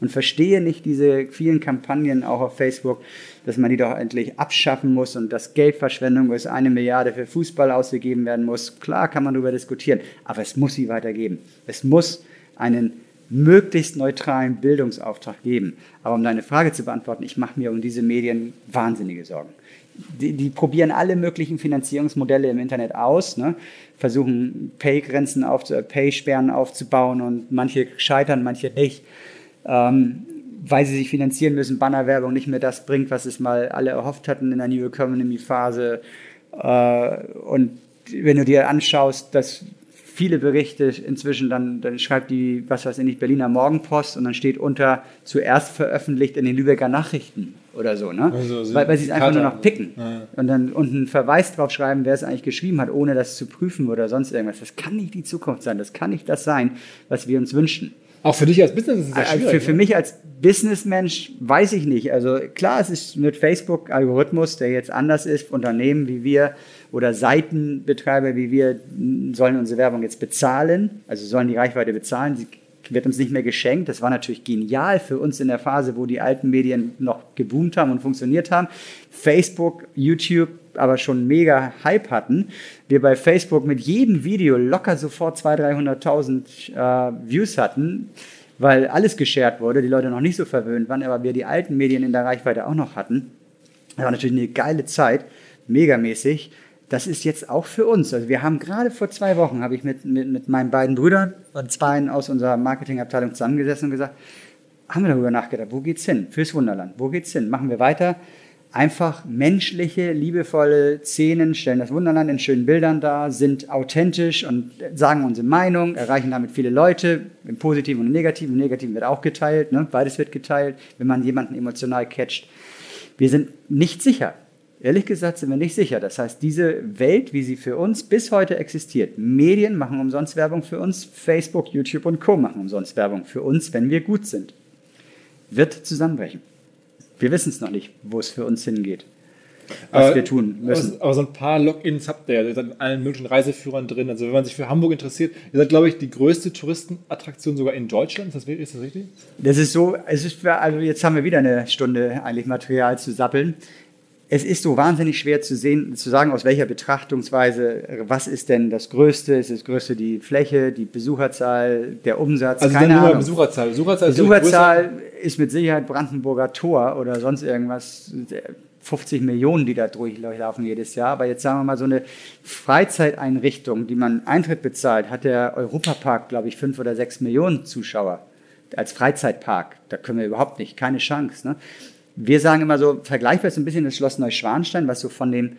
Speaker 3: und verstehe nicht diese vielen Kampagnen auch auf Facebook, dass man die doch endlich abschaffen muss und dass Geldverschwendung, es eine Milliarde für Fußball ausgegeben werden muss. Klar kann man darüber diskutieren, aber es muss sie weitergeben. Es muss einen möglichst neutralen Bildungsauftrag geben. Aber um deine Frage zu beantworten, ich mache mir um diese Medien wahnsinnige Sorgen. Die, die probieren alle möglichen Finanzierungsmodelle im Internet aus, ne? versuchen Pay-Grenzen aufzu Pay-Sperren aufzubauen und manche scheitern, manche nicht ähm, weil sie sich finanzieren müssen, Bannerwerbung nicht mehr das bringt, was es mal alle erhofft hatten in der New Economy Phase. Äh, und wenn du dir anschaust, dass viele Berichte inzwischen dann, dann schreibt die, was weiß ich nicht, Berliner Morgenpost und dann steht unter zuerst veröffentlicht in den Lübecker Nachrichten oder so, ne? Also, weil, weil sie es einfach nur noch picken ja. und dann unten Verweis drauf schreiben, wer es eigentlich geschrieben hat, ohne das zu prüfen oder sonst irgendwas. Das kann nicht die Zukunft sein, das kann nicht das sein, was wir uns wünschen.
Speaker 2: Auch für dich als Business ist das schwierig.
Speaker 3: Für, für mich als Businessmensch weiß ich nicht. Also klar, es ist mit Facebook-Algorithmus, der jetzt anders ist. Unternehmen wie wir oder Seitenbetreiber wie wir sollen unsere Werbung jetzt bezahlen, also sollen die Reichweite bezahlen. Sie wird uns nicht mehr geschenkt. Das war natürlich genial für uns in der Phase, wo die alten Medien noch geboomt haben und funktioniert haben. Facebook, YouTube, aber schon mega Hype hatten. Wir bei Facebook mit jedem Video locker sofort 200.000, 300.000 äh, Views hatten, weil alles geshared wurde, die Leute noch nicht so verwöhnt waren, aber wir die alten Medien in der Reichweite auch noch hatten. Das war natürlich eine geile Zeit, megamäßig. Das ist jetzt auch für uns. Also wir haben gerade vor zwei Wochen, habe ich mit, mit, mit meinen beiden Brüdern und zwei aus unserer Marketingabteilung zusammengesessen und gesagt, haben wir darüber nachgedacht, wo geht's hin? Fürs Wunderland. Wo geht's hin? Machen wir weiter? Einfach menschliche, liebevolle Szenen, stellen das Wunderland in schönen Bildern dar, sind authentisch und sagen unsere Meinung, erreichen damit viele Leute, im Positiven und im Negativen. Im Negativen wird auch geteilt, ne? beides wird geteilt, wenn man jemanden emotional catcht. Wir sind nicht sicher. Ehrlich gesagt sind wir nicht sicher. Das heißt, diese Welt, wie sie für uns bis heute existiert, Medien machen umsonst Werbung für uns, Facebook, YouTube und Co. machen umsonst Werbung für uns, wenn wir gut sind, wird zusammenbrechen. Wir wissen es noch nicht, wo es für uns hingeht. Was aber, wir tun müssen.
Speaker 2: Aber, aber, so ein paar Logins habt ihr ja. Ihr seid in allen möglichen Reiseführern drin. Also wenn man sich für Hamburg interessiert, ihr seid, glaube ich, die größte Touristenattraktion sogar in Deutschland. Ist das, ist das richtig?
Speaker 3: Das ist so, es ist also jetzt haben wir wieder eine Stunde eigentlich Material zu sappeln es ist so wahnsinnig schwer zu sehen, zu sagen, aus welcher Betrachtungsweise, was ist denn das Größte? Ist das Größte die Fläche, die Besucherzahl, der Umsatz?
Speaker 2: Also Keine Ahnung. Besucherzahl.
Speaker 3: Besucherzahl, Besucherzahl ist, ist mit Sicherheit Brandenburger Tor oder sonst irgendwas. 50 Millionen, die da durchlaufen jedes Jahr. Aber jetzt sagen wir mal so eine Freizeiteinrichtung, die man Eintritt bezahlt, hat der Europapark, glaube ich, fünf oder sechs Millionen Zuschauer als Freizeitpark. Da können wir überhaupt nicht, keine Chance. Ne? Wir sagen immer so, vergleichbar ist ein bisschen das Schloss Neuschwanstein, was so von dem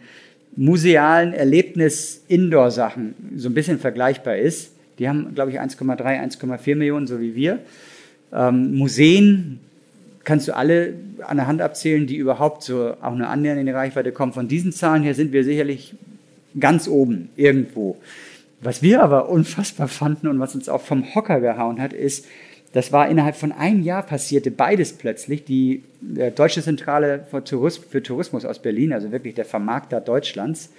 Speaker 3: musealen Erlebnis Indoor-Sachen so ein bisschen vergleichbar ist. Die haben, glaube ich, 1,3, 1,4 Millionen, so wie wir. Ähm, Museen kannst du alle an der Hand abzählen, die überhaupt so auch nur annähernd in die Reichweite kommen. Von diesen Zahlen her sind wir sicherlich ganz oben irgendwo. Was wir aber unfassbar fanden und was uns auch vom Hocker gehauen hat, ist, das war innerhalb von einem Jahr passierte beides plötzlich. Die äh, Deutsche Zentrale für, Tourismus, für Tourismus aus Berlin, also wirklich der Vermarkter Deutschlands,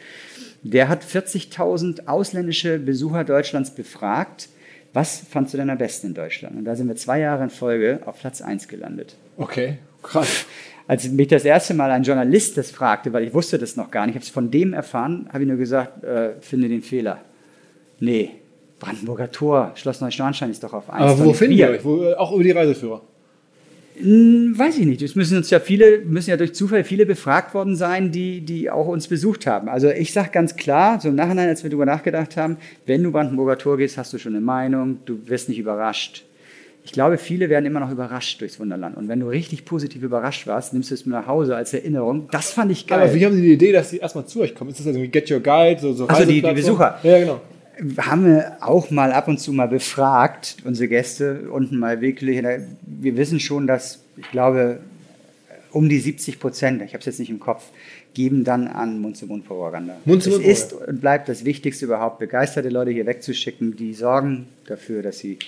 Speaker 3: der hat 40.000 ausländische Besucher Deutschlands befragt. Was fandst du denn am besten in Deutschland? Und da sind wir zwei Jahre in Folge auf Platz 1 gelandet.
Speaker 2: Okay, krass.
Speaker 3: Als mich das erste Mal ein Journalist das fragte, weil ich wusste das noch gar nicht, ich habe es von dem erfahren, habe ich nur gesagt, äh, finde den Fehler. Nee, Brandenburger Tor, Schloss Neuschwanstein ist doch auf 1.
Speaker 2: Aber wo finden wir euch? Wo, auch über die Reiseführer?
Speaker 3: Hm, weiß ich nicht. Es müssen uns ja viele, müssen ja durch Zufall viele befragt worden sein, die, die auch uns besucht haben. Also ich sage ganz klar, so im Nachhinein, als wir darüber nachgedacht haben, wenn du Brandenburger Tor gehst, hast du schon eine Meinung, du wirst nicht überrascht. Ich glaube, viele werden immer noch überrascht durchs Wunderland. Und wenn du richtig positiv überrascht warst, nimmst du es mit nach Hause als Erinnerung. Das fand ich geil.
Speaker 2: Aber wie haben Sie die Idee, dass Sie erstmal zu euch kommen? Ist das also Get Your Guide? So, so
Speaker 3: also die, die Besucher?
Speaker 2: Ja, genau
Speaker 3: haben wir auch mal ab und zu mal befragt, unsere Gäste, unten mal wirklich. Wir wissen schon, dass, ich glaube, um die 70 Prozent, ich habe es jetzt nicht im Kopf, geben dann an Mund-zu-Mund-Propaganda.
Speaker 2: Mund -Mund
Speaker 3: es ist und bleibt das Wichtigste überhaupt, begeisterte Leute hier wegzuschicken, die sorgen dafür, dass sie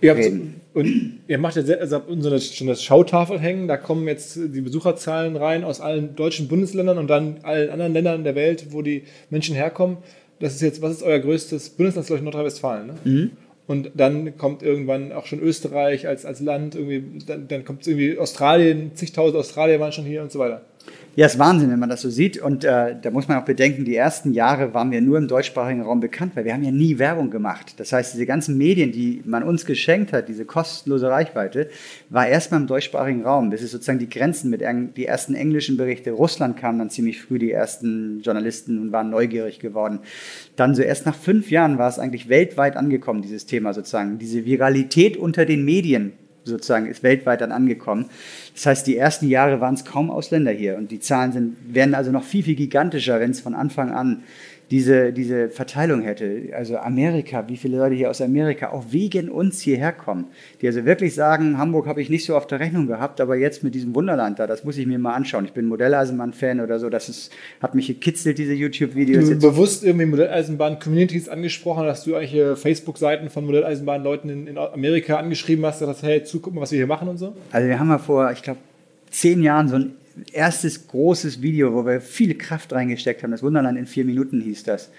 Speaker 2: ihr reden. und ihr macht jetzt also so schon das Schautafel hängen, da kommen jetzt die Besucherzahlen rein aus allen deutschen Bundesländern und dann allen anderen Ländern der Welt, wo die Menschen herkommen das ist jetzt, was ist euer größtes Bundesland, glaube ich, Nordrhein-Westfalen, ne? Mhm. Und dann kommt irgendwann auch schon Österreich als, als Land, irgendwie, dann, dann kommt irgendwie Australien, zigtausend Australier waren schon hier und so weiter.
Speaker 3: Ja, ist Wahnsinn, wenn man das so sieht. Und äh, da muss man auch bedenken, die ersten Jahre waren wir nur im deutschsprachigen Raum bekannt, weil wir haben ja nie Werbung gemacht. Das heißt, diese ganzen Medien, die man uns geschenkt hat, diese kostenlose Reichweite, war erstmal im deutschsprachigen Raum. Das ist sozusagen die Grenzen mit die ersten englischen Berichte. Russland kamen dann ziemlich früh die ersten Journalisten und waren neugierig geworden. Dann so erst nach fünf Jahren war es eigentlich weltweit angekommen, dieses Thema sozusagen. Diese Viralität unter den Medien sozusagen ist weltweit dann angekommen. Das heißt, die ersten Jahre waren es kaum Ausländer hier und die Zahlen sind, werden also noch viel, viel gigantischer, wenn es von Anfang an diese, diese Verteilung hätte. Also Amerika, wie viele Leute hier aus Amerika auch wegen uns hierher kommen, die also wirklich sagen, Hamburg habe ich nicht so auf der Rechnung gehabt, aber jetzt mit diesem Wunderland da, das muss ich mir mal anschauen. Ich bin Modelleisenbahn-Fan oder so, das ist, hat mich gekitzelt, diese YouTube-Videos.
Speaker 2: Du bewusst irgendwie Modelleisenbahn-Communities angesprochen, dass du eigentlich Facebook-Seiten von Modelleisenbahn-Leuten in, in, Amerika angeschrieben hast, dass hey, zu, guck mal, was wir hier machen und so?
Speaker 3: Also wir haben ja vor, ich glaube, zehn Jahren so ein erstes großes Video, wo wir viel Kraft reingesteckt haben. Das Wunderland in vier Minuten hieß das.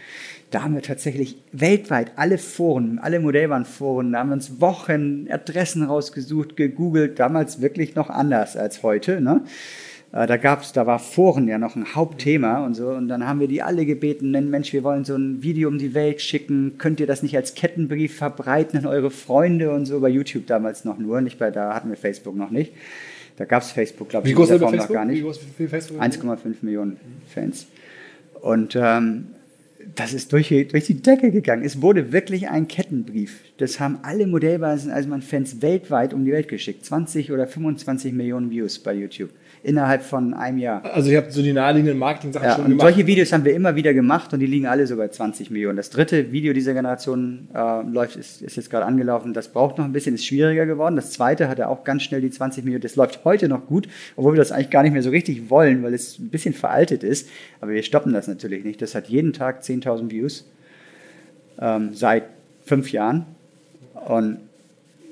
Speaker 3: Da haben wir tatsächlich weltweit alle Foren, alle Modellbahnforen, da haben wir uns Wochen Adressen rausgesucht, gegoogelt, damals wirklich noch anders als heute. Ne? Äh, da gab's, da war Foren ja noch ein Hauptthema und so. Und dann haben wir die alle gebeten, Mensch, wir wollen so ein Video um die Welt schicken. Könnt ihr das nicht als Kettenbrief verbreiten an eure Freunde und so? Bei YouTube damals noch nur, nicht bei, da hatten wir Facebook noch nicht. Da gab es Facebook, glaube ich,
Speaker 2: in dieser
Speaker 3: Form
Speaker 2: noch
Speaker 3: gar nicht. 1,5 Millionen Fans. Und ähm, das ist durch, durch die Decke gegangen. Es wurde wirklich ein Kettenbrief. Das haben alle Modellbasen-Eisenbahn-Fans weltweit um die Welt geschickt. 20 oder 25 Millionen Views bei YouTube innerhalb von einem Jahr.
Speaker 2: Also ihr habt so die naheliegenden Marketing-Sachen
Speaker 3: ja,
Speaker 2: schon gemacht.
Speaker 3: Solche Videos haben wir immer wieder gemacht und die liegen alle so bei 20 Millionen. Das dritte Video dieser Generation äh, läuft, ist, ist jetzt gerade angelaufen. Das braucht noch ein bisschen, ist schwieriger geworden. Das zweite hatte auch ganz schnell die 20 Millionen. Das läuft heute noch gut, obwohl wir das eigentlich gar nicht mehr so richtig wollen, weil es ein bisschen veraltet ist. Aber wir stoppen das natürlich nicht. Das hat jeden Tag 10.000 Views ähm, seit fünf Jahren. Und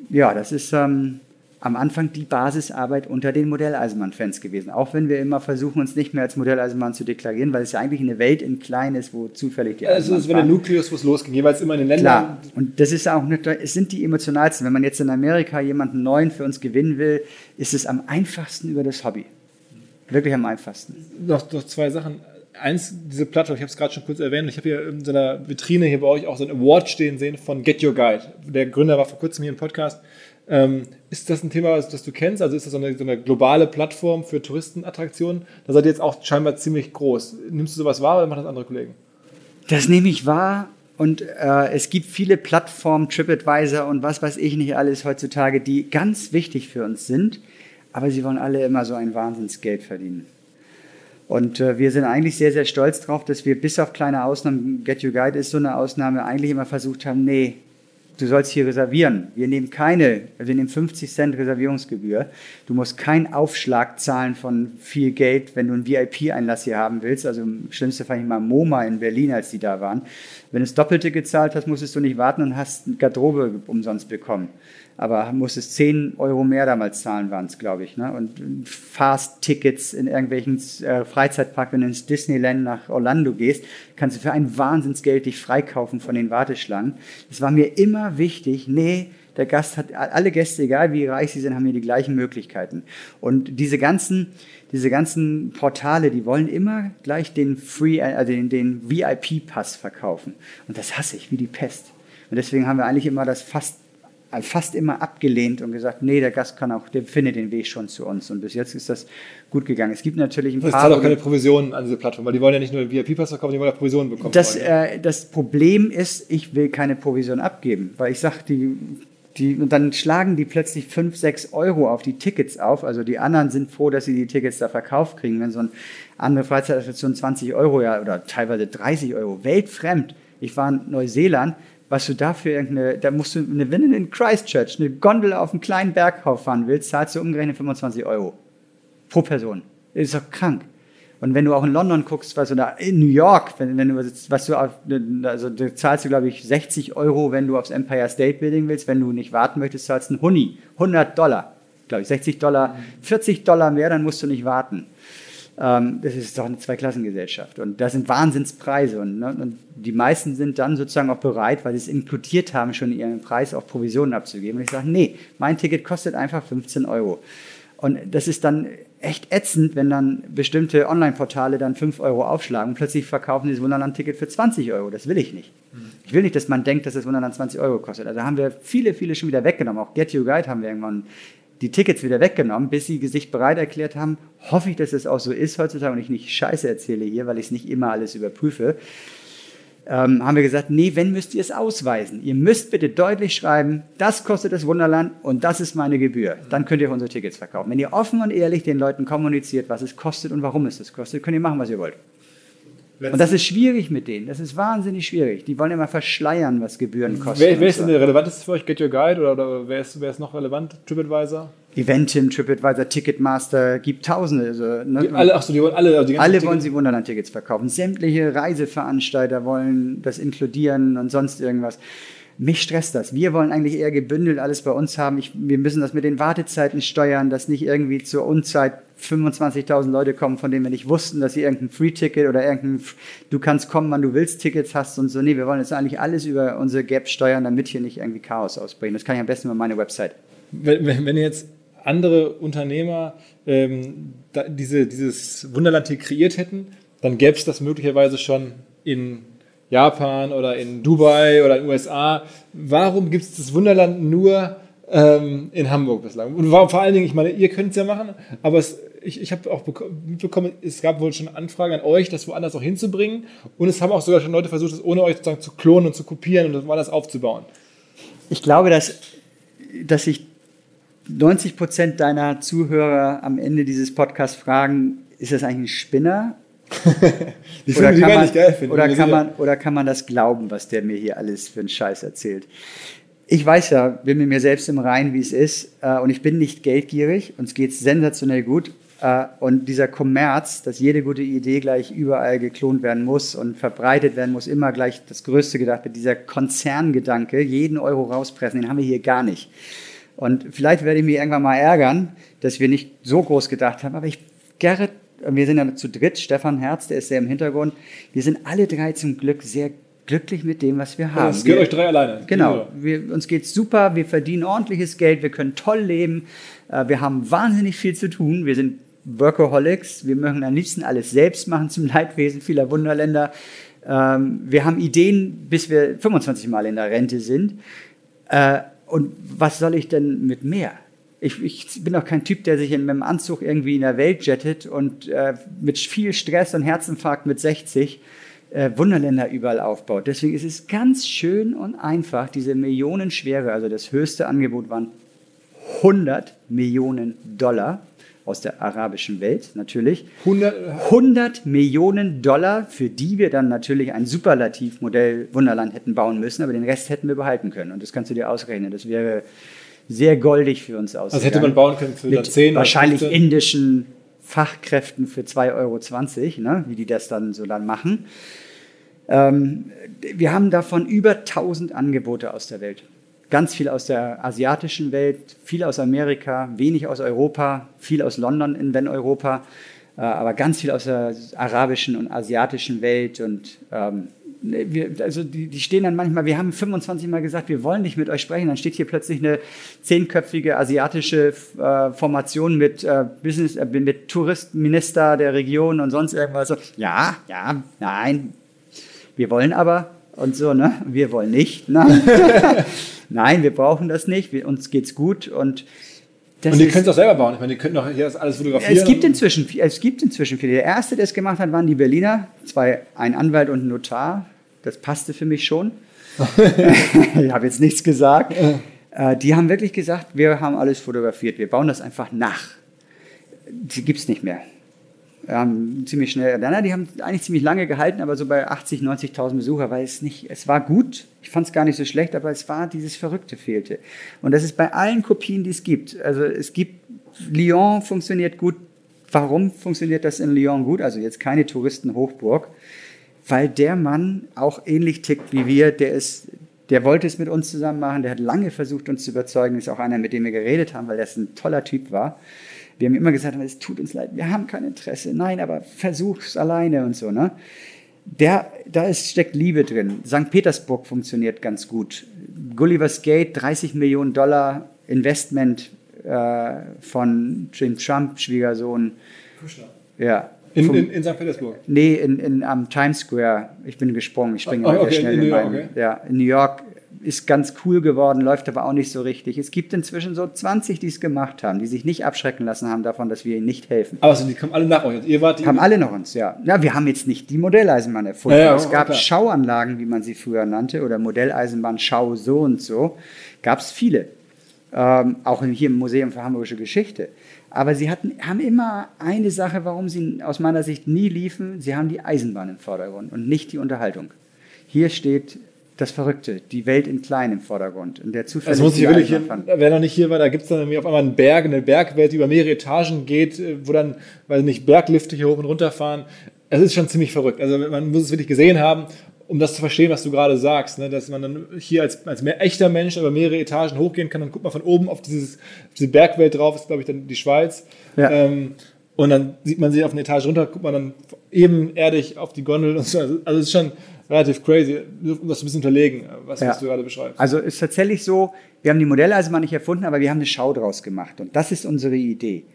Speaker 3: ja, das ist ähm, am Anfang die Basisarbeit unter den Modelleisenbahn-Fans gewesen. Auch wenn wir immer versuchen, uns nicht mehr als Modelleisenbahn zu deklarieren, weil es ja eigentlich eine Welt in klein ist, wo zufällig die
Speaker 2: Also es war der Nukleus, wo es losging, jeweils immer in den Ländern.
Speaker 3: Klar, und das ist auch nicht, es sind die emotionalsten. Wenn man jetzt in Amerika jemanden neuen für uns gewinnen will, ist es am einfachsten über das Hobby. Wirklich am einfachsten.
Speaker 2: Noch, noch zwei Sachen. Eins, diese Plattform, ich habe es gerade schon kurz erwähnt, ich habe hier in so einer Vitrine hier bei euch auch so ein Award stehen sehen von Get Your Guide. Der Gründer war vor kurzem hier im Podcast ähm, ist das ein Thema, das du kennst? Also ist das so eine, so eine, globale Plattform für Touristenattraktionen? Da seid ihr jetzt auch scheinbar ziemlich groß. Nimmst du sowas wahr oder machen das andere Kollegen?
Speaker 3: Das nehme ich wahr, Und äh, es gibt viele Plattformen, TripAdvisor und was weiß ich nicht alles heutzutage, die ganz wichtig für uns sind, aber sie wollen alle immer so ein Wahnsinnsgeld verdienen. Und äh, wir sind eigentlich sehr, sehr stolz darauf, dass wir bis auf kleine Ausnahmen, Get Your Guide ist so eine Ausnahme, eigentlich immer versucht haben, nee, du sollst hier reservieren. Wir nehmen keine, wir nehmen 50 Cent Reservierungsgebühr. Du musst keinen Aufschlag zahlen von viel Geld, wenn du einen VIP-Einlass hier haben willst. Also im schlimmsten Fall ich mal MoMA in Berlin, als die da waren. Wenn du das Doppelte gezahlt hast, musstest du nicht warten und hast eine Garderobe umsonst bekommen aber musstest 10 Euro mehr damals zahlen, waren es, glaube ich. Ne? Und Fast-Tickets in irgendwelchen äh, Freizeitparks, wenn du ins Disneyland nach Orlando gehst, kannst du für ein Wahnsinnsgeld dich freikaufen von den Warteschlangen. Es war mir immer wichtig, nee, der Gast hat, alle Gäste, egal wie reich sie sind, haben hier die gleichen Möglichkeiten. Und diese ganzen, diese ganzen Portale, die wollen immer gleich den Free, also den, den VIP-Pass verkaufen. Und das hasse ich wie die Pest. Und deswegen haben wir eigentlich immer das fast fast immer abgelehnt und gesagt, nee, der Gast kann auch, der findet den Weg schon zu uns. Und bis jetzt ist das gut gegangen. Es gibt natürlich ein
Speaker 2: das
Speaker 3: paar.
Speaker 2: Es zahlt auch keine Provisionen an diese Plattform, weil die wollen ja nicht nur VIP-Pass verkaufen, die wollen ja Provisionen bekommen.
Speaker 3: Das, äh, das Problem ist, ich will keine Provision abgeben, weil ich sage, die, die, und dann schlagen die plötzlich 5, 6 Euro auf die Tickets auf. Also die anderen sind froh, dass sie die Tickets da verkauft kriegen. Wenn so eine andere Freizeitattraktion 20 Euro ja, oder teilweise 30 Euro, weltfremd. Ich war in Neuseeland, was du dafür irgendeine, da musst du, eine, wenn du in Christchurch eine Gondel auf einen kleinen Berghof fahren willst, zahlst du umgerechnet 25 Euro pro Person. Das ist doch krank. Und wenn du auch in London guckst, was oder in New York, wenn, wenn du, was du, auf, also da zahlst du, glaube ich, 60 Euro, wenn du aufs Empire State Building willst. Wenn du nicht warten möchtest, zahlst du einen Huni. 100 Dollar, glaube ich, 60 Dollar, 40 Dollar mehr, dann musst du nicht warten. Ähm, das ist doch eine Zweiklassengesellschaft. Und das sind Wahnsinnspreise. Und, ne, und, die meisten sind dann sozusagen auch bereit, weil sie es inkludiert haben, schon ihren Preis auch Provisionen abzugeben. Und ich sage, nee, mein Ticket kostet einfach 15 Euro. Und das ist dann echt ätzend, wenn dann bestimmte Online-Portale dann 5 Euro aufschlagen und plötzlich verkaufen sie das Wunderland-Ticket für 20 Euro. Das will ich nicht. Ich will nicht, dass man denkt, dass das Wunderland 20 Euro kostet. Also haben wir viele, viele schon wieder weggenommen. Auch Get Your Guide haben wir irgendwann die Tickets wieder weggenommen, bis sie sich bereit erklärt haben. Hoffe ich, dass es auch so ist heutzutage und ich nicht Scheiße erzähle hier, weil ich es nicht immer alles überprüfe. Ähm, haben wir gesagt, nee, wenn müsst ihr es ausweisen. Ihr müsst bitte deutlich schreiben, das kostet das Wunderland und das ist meine Gebühr. Dann könnt ihr unsere Tickets verkaufen. Wenn ihr offen und ehrlich den Leuten kommuniziert, was es kostet und warum es das kostet, könnt ihr machen, was ihr wollt. Und das ist schwierig mit denen. Das ist wahnsinnig schwierig. Die wollen immer verschleiern, was Gebühren kosten.
Speaker 2: Wer, wer ist denn der relevanteste für euch? Get Your Guide oder, oder wer, ist, wer ist noch relevant? TripAdvisor?
Speaker 3: Eventim, TripAdvisor, Ticketmaster, gibt Tausende. Also,
Speaker 2: ne? die, alle, achso, die wollen alle.
Speaker 3: Also die alle wollen sie Wunderland-Tickets verkaufen. Sämtliche Reiseveranstalter wollen das inkludieren und sonst irgendwas. Mich stresst das. Wir wollen eigentlich eher gebündelt alles bei uns haben. Ich, wir müssen das mit den Wartezeiten steuern, dass nicht irgendwie zur Unzeit 25.000 Leute kommen, von denen wir nicht wussten, dass sie irgendein Free-Ticket oder irgendein Du kannst kommen, wann du willst, Tickets hast und so. Nee, wir wollen jetzt eigentlich alles über unsere Gap steuern, damit hier nicht irgendwie Chaos ausbrechen. Das kann ich am besten über meine Website.
Speaker 2: Wenn, wenn, wenn jetzt andere Unternehmer ähm, da, diese, dieses Wunderland hier kreiert hätten, dann gäbe es das möglicherweise schon in Japan oder in Dubai oder in den USA. Warum gibt es das Wunderland nur ähm, in Hamburg bislang? Und warum, vor allen Dingen, ich meine, ihr könnt es ja machen, aber es, ich, ich habe auch mitbekommen, es gab wohl schon Anfragen an euch, das woanders auch hinzubringen. Und es haben auch sogar schon Leute versucht, das ohne euch sozusagen zu klonen und zu kopieren und das woanders aufzubauen.
Speaker 3: Ich glaube, dass, dass sich 90 Prozent deiner Zuhörer am Ende dieses Podcasts fragen, ist das eigentlich ein Spinner [laughs]
Speaker 2: die oder, kann man, geil
Speaker 3: finden, oder, kann man, oder kann man das glauben, was der mir hier alles für einen Scheiß erzählt? Ich weiß ja, bin mit mir selbst im Reinen, wie es ist, äh, und ich bin nicht geldgierig, uns geht es sensationell gut. Äh, und dieser Kommerz, dass jede gute Idee gleich überall geklont werden muss und verbreitet werden muss, immer gleich das Größte gedacht wird, dieser Konzerngedanke, jeden Euro rauspressen, den haben wir hier gar nicht. Und vielleicht werde ich mich irgendwann mal ärgern, dass wir nicht so groß gedacht haben, aber ich, Gerrit wir sind ja zu dritt, Stefan Herz, der ist sehr im Hintergrund. Wir sind alle drei zum Glück sehr glücklich mit dem, was wir haben.
Speaker 2: Es geht euch drei alleine.
Speaker 3: Genau. Wir, uns geht's super, wir verdienen ordentliches Geld, wir können toll leben, äh, wir haben wahnsinnig viel zu tun, wir sind Workaholics, wir möchten am liebsten alles selbst machen zum Leidwesen vieler Wunderländer. Ähm, wir haben Ideen, bis wir 25 Mal in der Rente sind. Äh, und was soll ich denn mit mehr? Ich, ich bin auch kein Typ, der sich in einem Anzug irgendwie in der Welt jettet und äh, mit viel Stress und Herzinfarkt mit 60 äh, Wunderländer überall aufbaut. Deswegen ist es ganz schön und einfach, diese Millionenschwere, also das höchste Angebot waren 100 Millionen Dollar aus der arabischen Welt natürlich.
Speaker 2: 100,
Speaker 3: 100 Millionen Dollar, für die wir dann natürlich ein Superlativmodell Wunderland hätten bauen müssen, aber den Rest hätten wir behalten können. Und das kannst du dir ausrechnen. Das wäre sehr goldig für uns aus.
Speaker 2: Also hätte man bauen können für
Speaker 3: mit
Speaker 2: 10
Speaker 3: wahrscheinlich
Speaker 2: 15.
Speaker 3: indischen Fachkräften für 2,20 Euro, ne, wie die das dann so dann machen. Ähm, wir haben davon über 1000 Angebote aus der Welt. Ganz viel aus der asiatischen Welt, viel aus Amerika, wenig aus Europa, viel aus London in wenn Europa, äh, aber ganz viel aus der arabischen und asiatischen Welt. Und ähm, wir, also die, die stehen dann manchmal, wir haben 25 Mal gesagt, wir wollen nicht mit euch sprechen. Dann steht hier plötzlich eine zehnköpfige asiatische äh, Formation mit, äh, Business, äh, mit Touristminister der Region und sonst irgendwas. So, ja, ja, nein, wir wollen aber und so, ne? Wir wollen nicht. Ne? [laughs] Nein, wir brauchen das nicht. Wir, uns geht's gut und das
Speaker 2: Und die
Speaker 3: ist-
Speaker 2: können es auch selber bauen. Ich meine, die können doch hier das alles fotografieren.
Speaker 3: es gibt inzwischen, es gibt inzwischen viele. Der erste, der es gemacht hat, waren die Berliner, zwei, ein Anwalt und ein Notar. Das passte für mich schon. [laughs] ich habe jetzt nichts gesagt. Äh, die haben wirklich gesagt, wir haben alles fotografiert. Wir bauen das einfach nach. Die gibt es nicht mehr. Haben ziemlich schnell, na, die haben eigentlich ziemlich lange gehalten, aber so bei 80, 90.000 Besucher, weil es nicht, es war gut, ich fand es gar nicht so schlecht, aber es war dieses Verrückte fehlte. Und das ist bei allen Kopien, die es gibt. Also es gibt, Lyon funktioniert gut. Warum funktioniert das in Lyon gut? Also jetzt keine Touristenhochburg, weil der Mann auch ähnlich tickt wie wir, der ist, der wollte es mit uns zusammen machen, der hat lange versucht, uns zu überzeugen, ist auch einer, mit dem wir geredet haben, weil das ein toller Typ war. Wir haben immer gesagt, es tut uns leid, wir haben kein Interesse. Nein, aber versuch's alleine und so. Ne? Der, da ist, steckt Liebe drin. St. Petersburg funktioniert ganz gut. Gulliver's Gate, 30 Millionen Dollar Investment äh, von Jim Trump, Schwiegersohn. Ja.
Speaker 2: in, in, in St. Petersburg.
Speaker 3: Nee, in, in, am Times Square. Ich bin gesprungen. Ich springe heute
Speaker 2: okay,
Speaker 3: schnell
Speaker 2: in
Speaker 3: in,
Speaker 2: New York,
Speaker 3: meinen.
Speaker 2: okay.
Speaker 3: Ja, in New York ist ganz cool geworden, läuft aber auch nicht so richtig. Es gibt inzwischen so 20, die es gemacht haben, die sich nicht abschrecken lassen haben davon, dass wir ihnen nicht helfen.
Speaker 2: Aber so, die kommen alle nach euch. Ihr wart die.
Speaker 3: Haben alle noch uns, ja. Ja, wir haben jetzt nicht die Modelleisenbahn erfunden.
Speaker 2: Ja, ja,
Speaker 3: es gab
Speaker 2: klar.
Speaker 3: Schauanlagen, wie man sie früher nannte, oder Modelleisenbahn Schau so und so. Gab es viele. Ähm, auch hier im Museum für Hamburgische Geschichte. Aber sie hatten, haben immer eine Sache, warum sie aus meiner Sicht nie liefen. Sie haben die Eisenbahn im Vordergrund und nicht die Unterhaltung. Hier steht das Verrückte, die Welt in klein im Vordergrund. Und der zufällig
Speaker 2: Das muss ich wirklich, wer noch nicht hier war, da gibt es dann irgendwie auf einmal einen Berg, eine Bergwelt, die über mehrere Etagen geht, äh, wo dann, weil nicht Berglifte hier hoch und runter fahren. Es ist schon ziemlich verrückt. Also man muss es wirklich gesehen haben, um das zu verstehen, was du gerade sagst, ne? dass man dann hier als, als mehr echter Mensch über mehrere Etagen hochgehen kann. Dann guckt man von oben auf, dieses, auf diese Bergwelt drauf, ist glaube ich dann die Schweiz.
Speaker 3: Ja.
Speaker 2: Ähm, und dann sieht man sie auf eine Etage runter, guckt man dann ebenerdig auf die Gondel und so. Also also es ist schon relativ crazy, um das ein bisschen unterlegen, was,
Speaker 3: Ja.
Speaker 2: was du gerade beschreibst.
Speaker 3: Also ist tatsächlich so, wir haben die Modelleisenbahn nicht erfunden, aber wir haben eine Schau draus gemacht. Und das ist unsere Idee.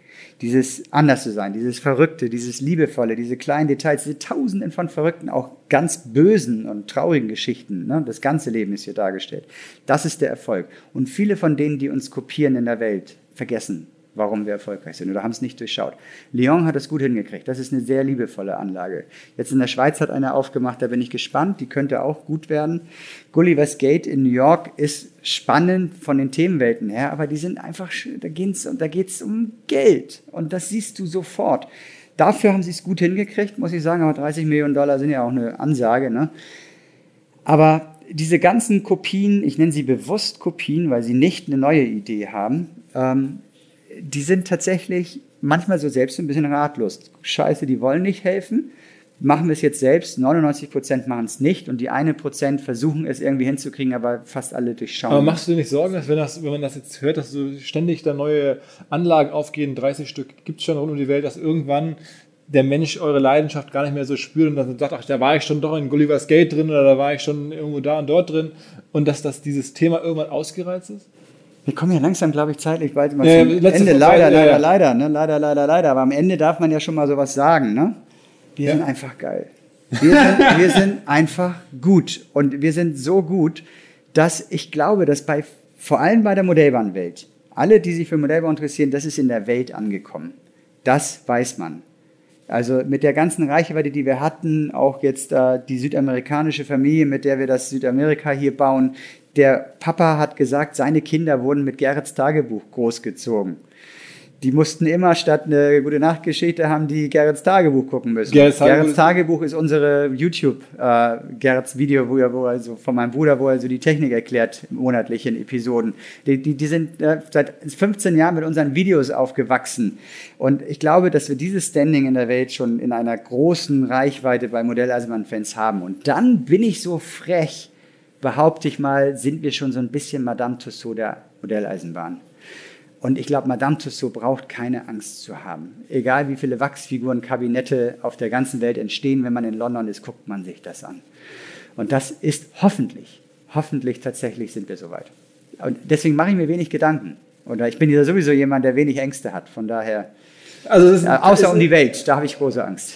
Speaker 3: Dieses anders zu sein, dieses Verrückte, dieses Liebevolle, diese kleinen Details, diese Tausenden von verrückten, auch ganz bösen und traurigen Geschichten. Ne? Das ganze Leben ist hier dargestellt. Das ist der Erfolg. Und viele von denen, die uns kopieren in der Welt, vergessen, warum wir erfolgreich sind oder haben es nicht durchschaut. Lyon hat das gut hingekriegt. Das ist eine sehr liebevolle Anlage. Jetzt in der Schweiz hat einer aufgemacht, da bin ich gespannt. Die könnte auch gut werden. Gulliver's Gate in New York ist spannend von den Themenwelten her, aber die sind einfach, da geht's, da geht's um Geld. Und das siehst du sofort. Dafür haben sie es gut hingekriegt, muss ich sagen, aber 30 Millionen Dollar sind ja auch eine Ansage. Ne? Aber diese ganzen Kopien, ich nenne sie bewusst Kopien, weil sie nicht eine neue Idee haben, ähm, die sind tatsächlich manchmal so selbst ein bisschen ratlos. Scheiße, die wollen nicht helfen. Machen wir es jetzt selbst. 99 Prozent machen es nicht und die eine Prozent versuchen es irgendwie hinzukriegen, aber fast alle durchschauen.
Speaker 2: Aber machst du dir nicht Sorgen, dass wenn, das, wenn man das jetzt hört, dass so ständig da neue Anlagen aufgehen, 30 Stück gibt es schon rund um die Welt, dass irgendwann der Mensch eure Leidenschaft gar nicht mehr so spürt und dann sagt, ach, da war ich schon doch in Gulliver's Gate drin oder da war ich schon irgendwo da und dort drin und dass das dieses Thema irgendwann ausgereizt ist?
Speaker 3: Wir kommen ja langsam, glaube ich, zeitlich bald mal
Speaker 2: Ja,
Speaker 3: zum Ende. Leider, leider,
Speaker 2: ja.
Speaker 3: leider, ne? leider, leider, leider. Aber am Ende darf man ja schon mal sowas sagen. Ne? Wir
Speaker 2: Ja.
Speaker 3: sind einfach geil. Wir sind, wir sind einfach gut. Und wir sind so gut, dass ich glaube, dass bei, vor allem bei der Modellbahnwelt, alle, die sich für Modellbau interessieren, das ist in der Welt angekommen. Das weiß man. Also mit der ganzen Reichweite, die wir hatten, auch jetzt äh, die südamerikanische Familie, mit der wir das Südamerika hier bauen, der Papa hat gesagt, seine Kinder wurden mit Gerrits Tagebuch großgezogen die mussten immer statt eine gute Nachtgeschichte haben die Gerrits Tagebuch gucken müssen. Gerrits Tagebuch, Gerrits Tagebuch ist unsere YouTube äh, Gerrits Video, wo er, wo er so von meinem Bruder, wo er so die Technik erklärt monatlich in Episoden. Die, die, die sind äh, seit 15 Jahren mit unseren Videos aufgewachsen und ich glaube, dass wir dieses Standing in der Welt schon in einer großen Reichweite bei Modelleisenbahn-Fans haben. Und dann bin ich so frech, behaupte ich mal, sind wir schon so ein bisschen Madame Tussauds der Modelleisenbahn. Und ich glaube, Madame Tussauds braucht keine Angst zu haben. Egal wie viele Wachsfigurenkabinette auf der ganzen Welt entstehen, wenn man in London ist, guckt man sich das an. Und das ist hoffentlich, hoffentlich tatsächlich sind wir soweit. Und deswegen mache ich mir wenig Gedanken. Oder ich bin ja sowieso jemand, der wenig Ängste hat. Von daher, also ist, äh, außer um die Welt, da habe ich große Angst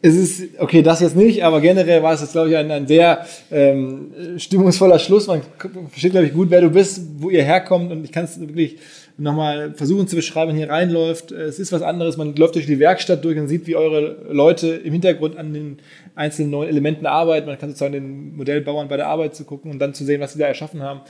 Speaker 2: es ist, okay, das jetzt nicht, aber generell war es jetzt, glaube ich, ein, ein sehr ähm, stimmungsvoller Schluss. Man versteht, glaube ich, gut, wer du bist, wo ihr herkommt und ich kann es wirklich nochmal versuchen zu beschreiben, wenn hier reinläuft. Es ist was anderes, man läuft durch die Werkstatt durch und sieht, wie eure Leute im Hintergrund an den einzelnen neuen Elementen arbeiten. Man kann sozusagen den Modellbauern bei der Arbeit zu gucken und dann zu sehen, was sie da erschaffen haben.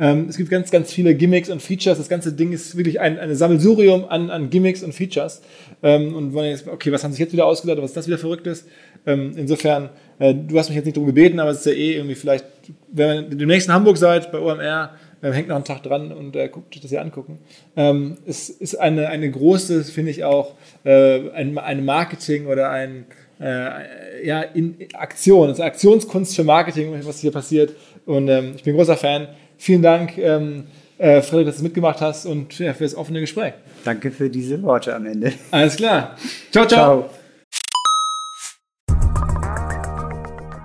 Speaker 2: Ähm, es gibt ganz, ganz viele Gimmicks und Features. Das ganze Ding ist wirklich ein, ein Sammelsurium an, an Gimmicks und Features. Ähm, und wenn jetzt, okay, was haben sich jetzt wieder ausgedacht, was ist das wieder Verrücktes? Ähm, insofern, äh, du hast mich jetzt nicht darum gebeten, aber es ist ja eh irgendwie vielleicht, wenn ihr demnächst in Hamburg seid, bei OMR, äh, hängt noch einen Tag dran und äh, guckt euch das hier angucken. Ähm, es ist eine, eine große, finde ich auch, äh, ein, ein Marketing oder ein, äh, ja, in, in Aktion, also Aktionskunst für Marketing, was hier passiert. Und ähm, ich bin großer Fan. Vielen Dank, ähm, äh, Frederik, dass du mitgemacht hast und ja, für das offene Gespräch.
Speaker 3: Danke für diese Worte am Ende.
Speaker 2: Alles klar. Ciao, ciao. ciao.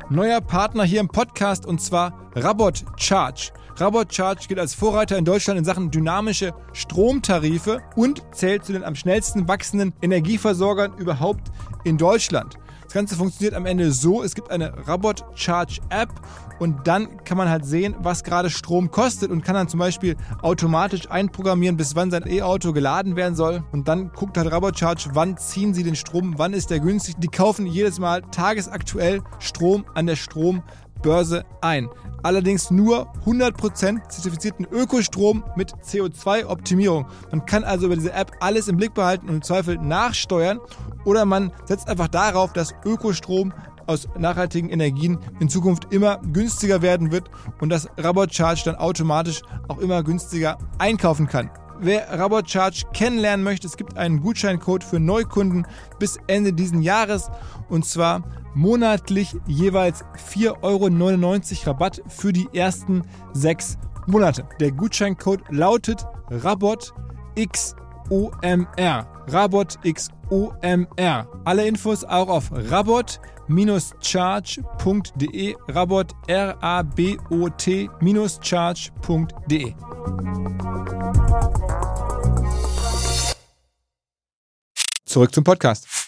Speaker 2: Neuer Partner hier im Podcast und zwar Rabot Charge. Rabot Charge gilt als Vorreiter in Deutschland in Sachen dynamische Stromtarife und zählt zu den am schnellsten wachsenden Energieversorgern überhaupt in Deutschland. Das Ganze funktioniert am Ende so, es gibt eine Rabot Charge App und dann kann man halt sehen, was gerade Strom kostet und kann dann zum Beispiel automatisch einprogrammieren, bis wann sein E-Auto geladen werden soll. Und dann guckt halt Rabot Charge, wann ziehen sie den Strom, wann ist der günstig. Die kaufen jedes Mal tagesaktuell Strom an der Strombörse ein. Allerdings nur 100% zertifizierten Ökostrom mit CO2-Optimierung. Man kann also über diese App alles im Blick behalten und im Zweifel nachsteuern oder man setzt einfach darauf, dass Ökostrom aus nachhaltigen Energien in Zukunft immer günstiger werden wird und dass Rabot Charge dann automatisch auch immer günstiger einkaufen kann. Wer Rabot Charge kennenlernen möchte, es gibt einen Gutscheincode für Neukunden bis Ende diesen Jahres und zwar monatlich jeweils 4,99 Euro Rabatt für die ersten sechs Monate. Der Gutscheincode lautet RabotXOMR. RabotXOMR. Alle Infos auch auf rabot-charge.de. Rabot R-A-B-O-T-charge.de. Zurück zum Podcast.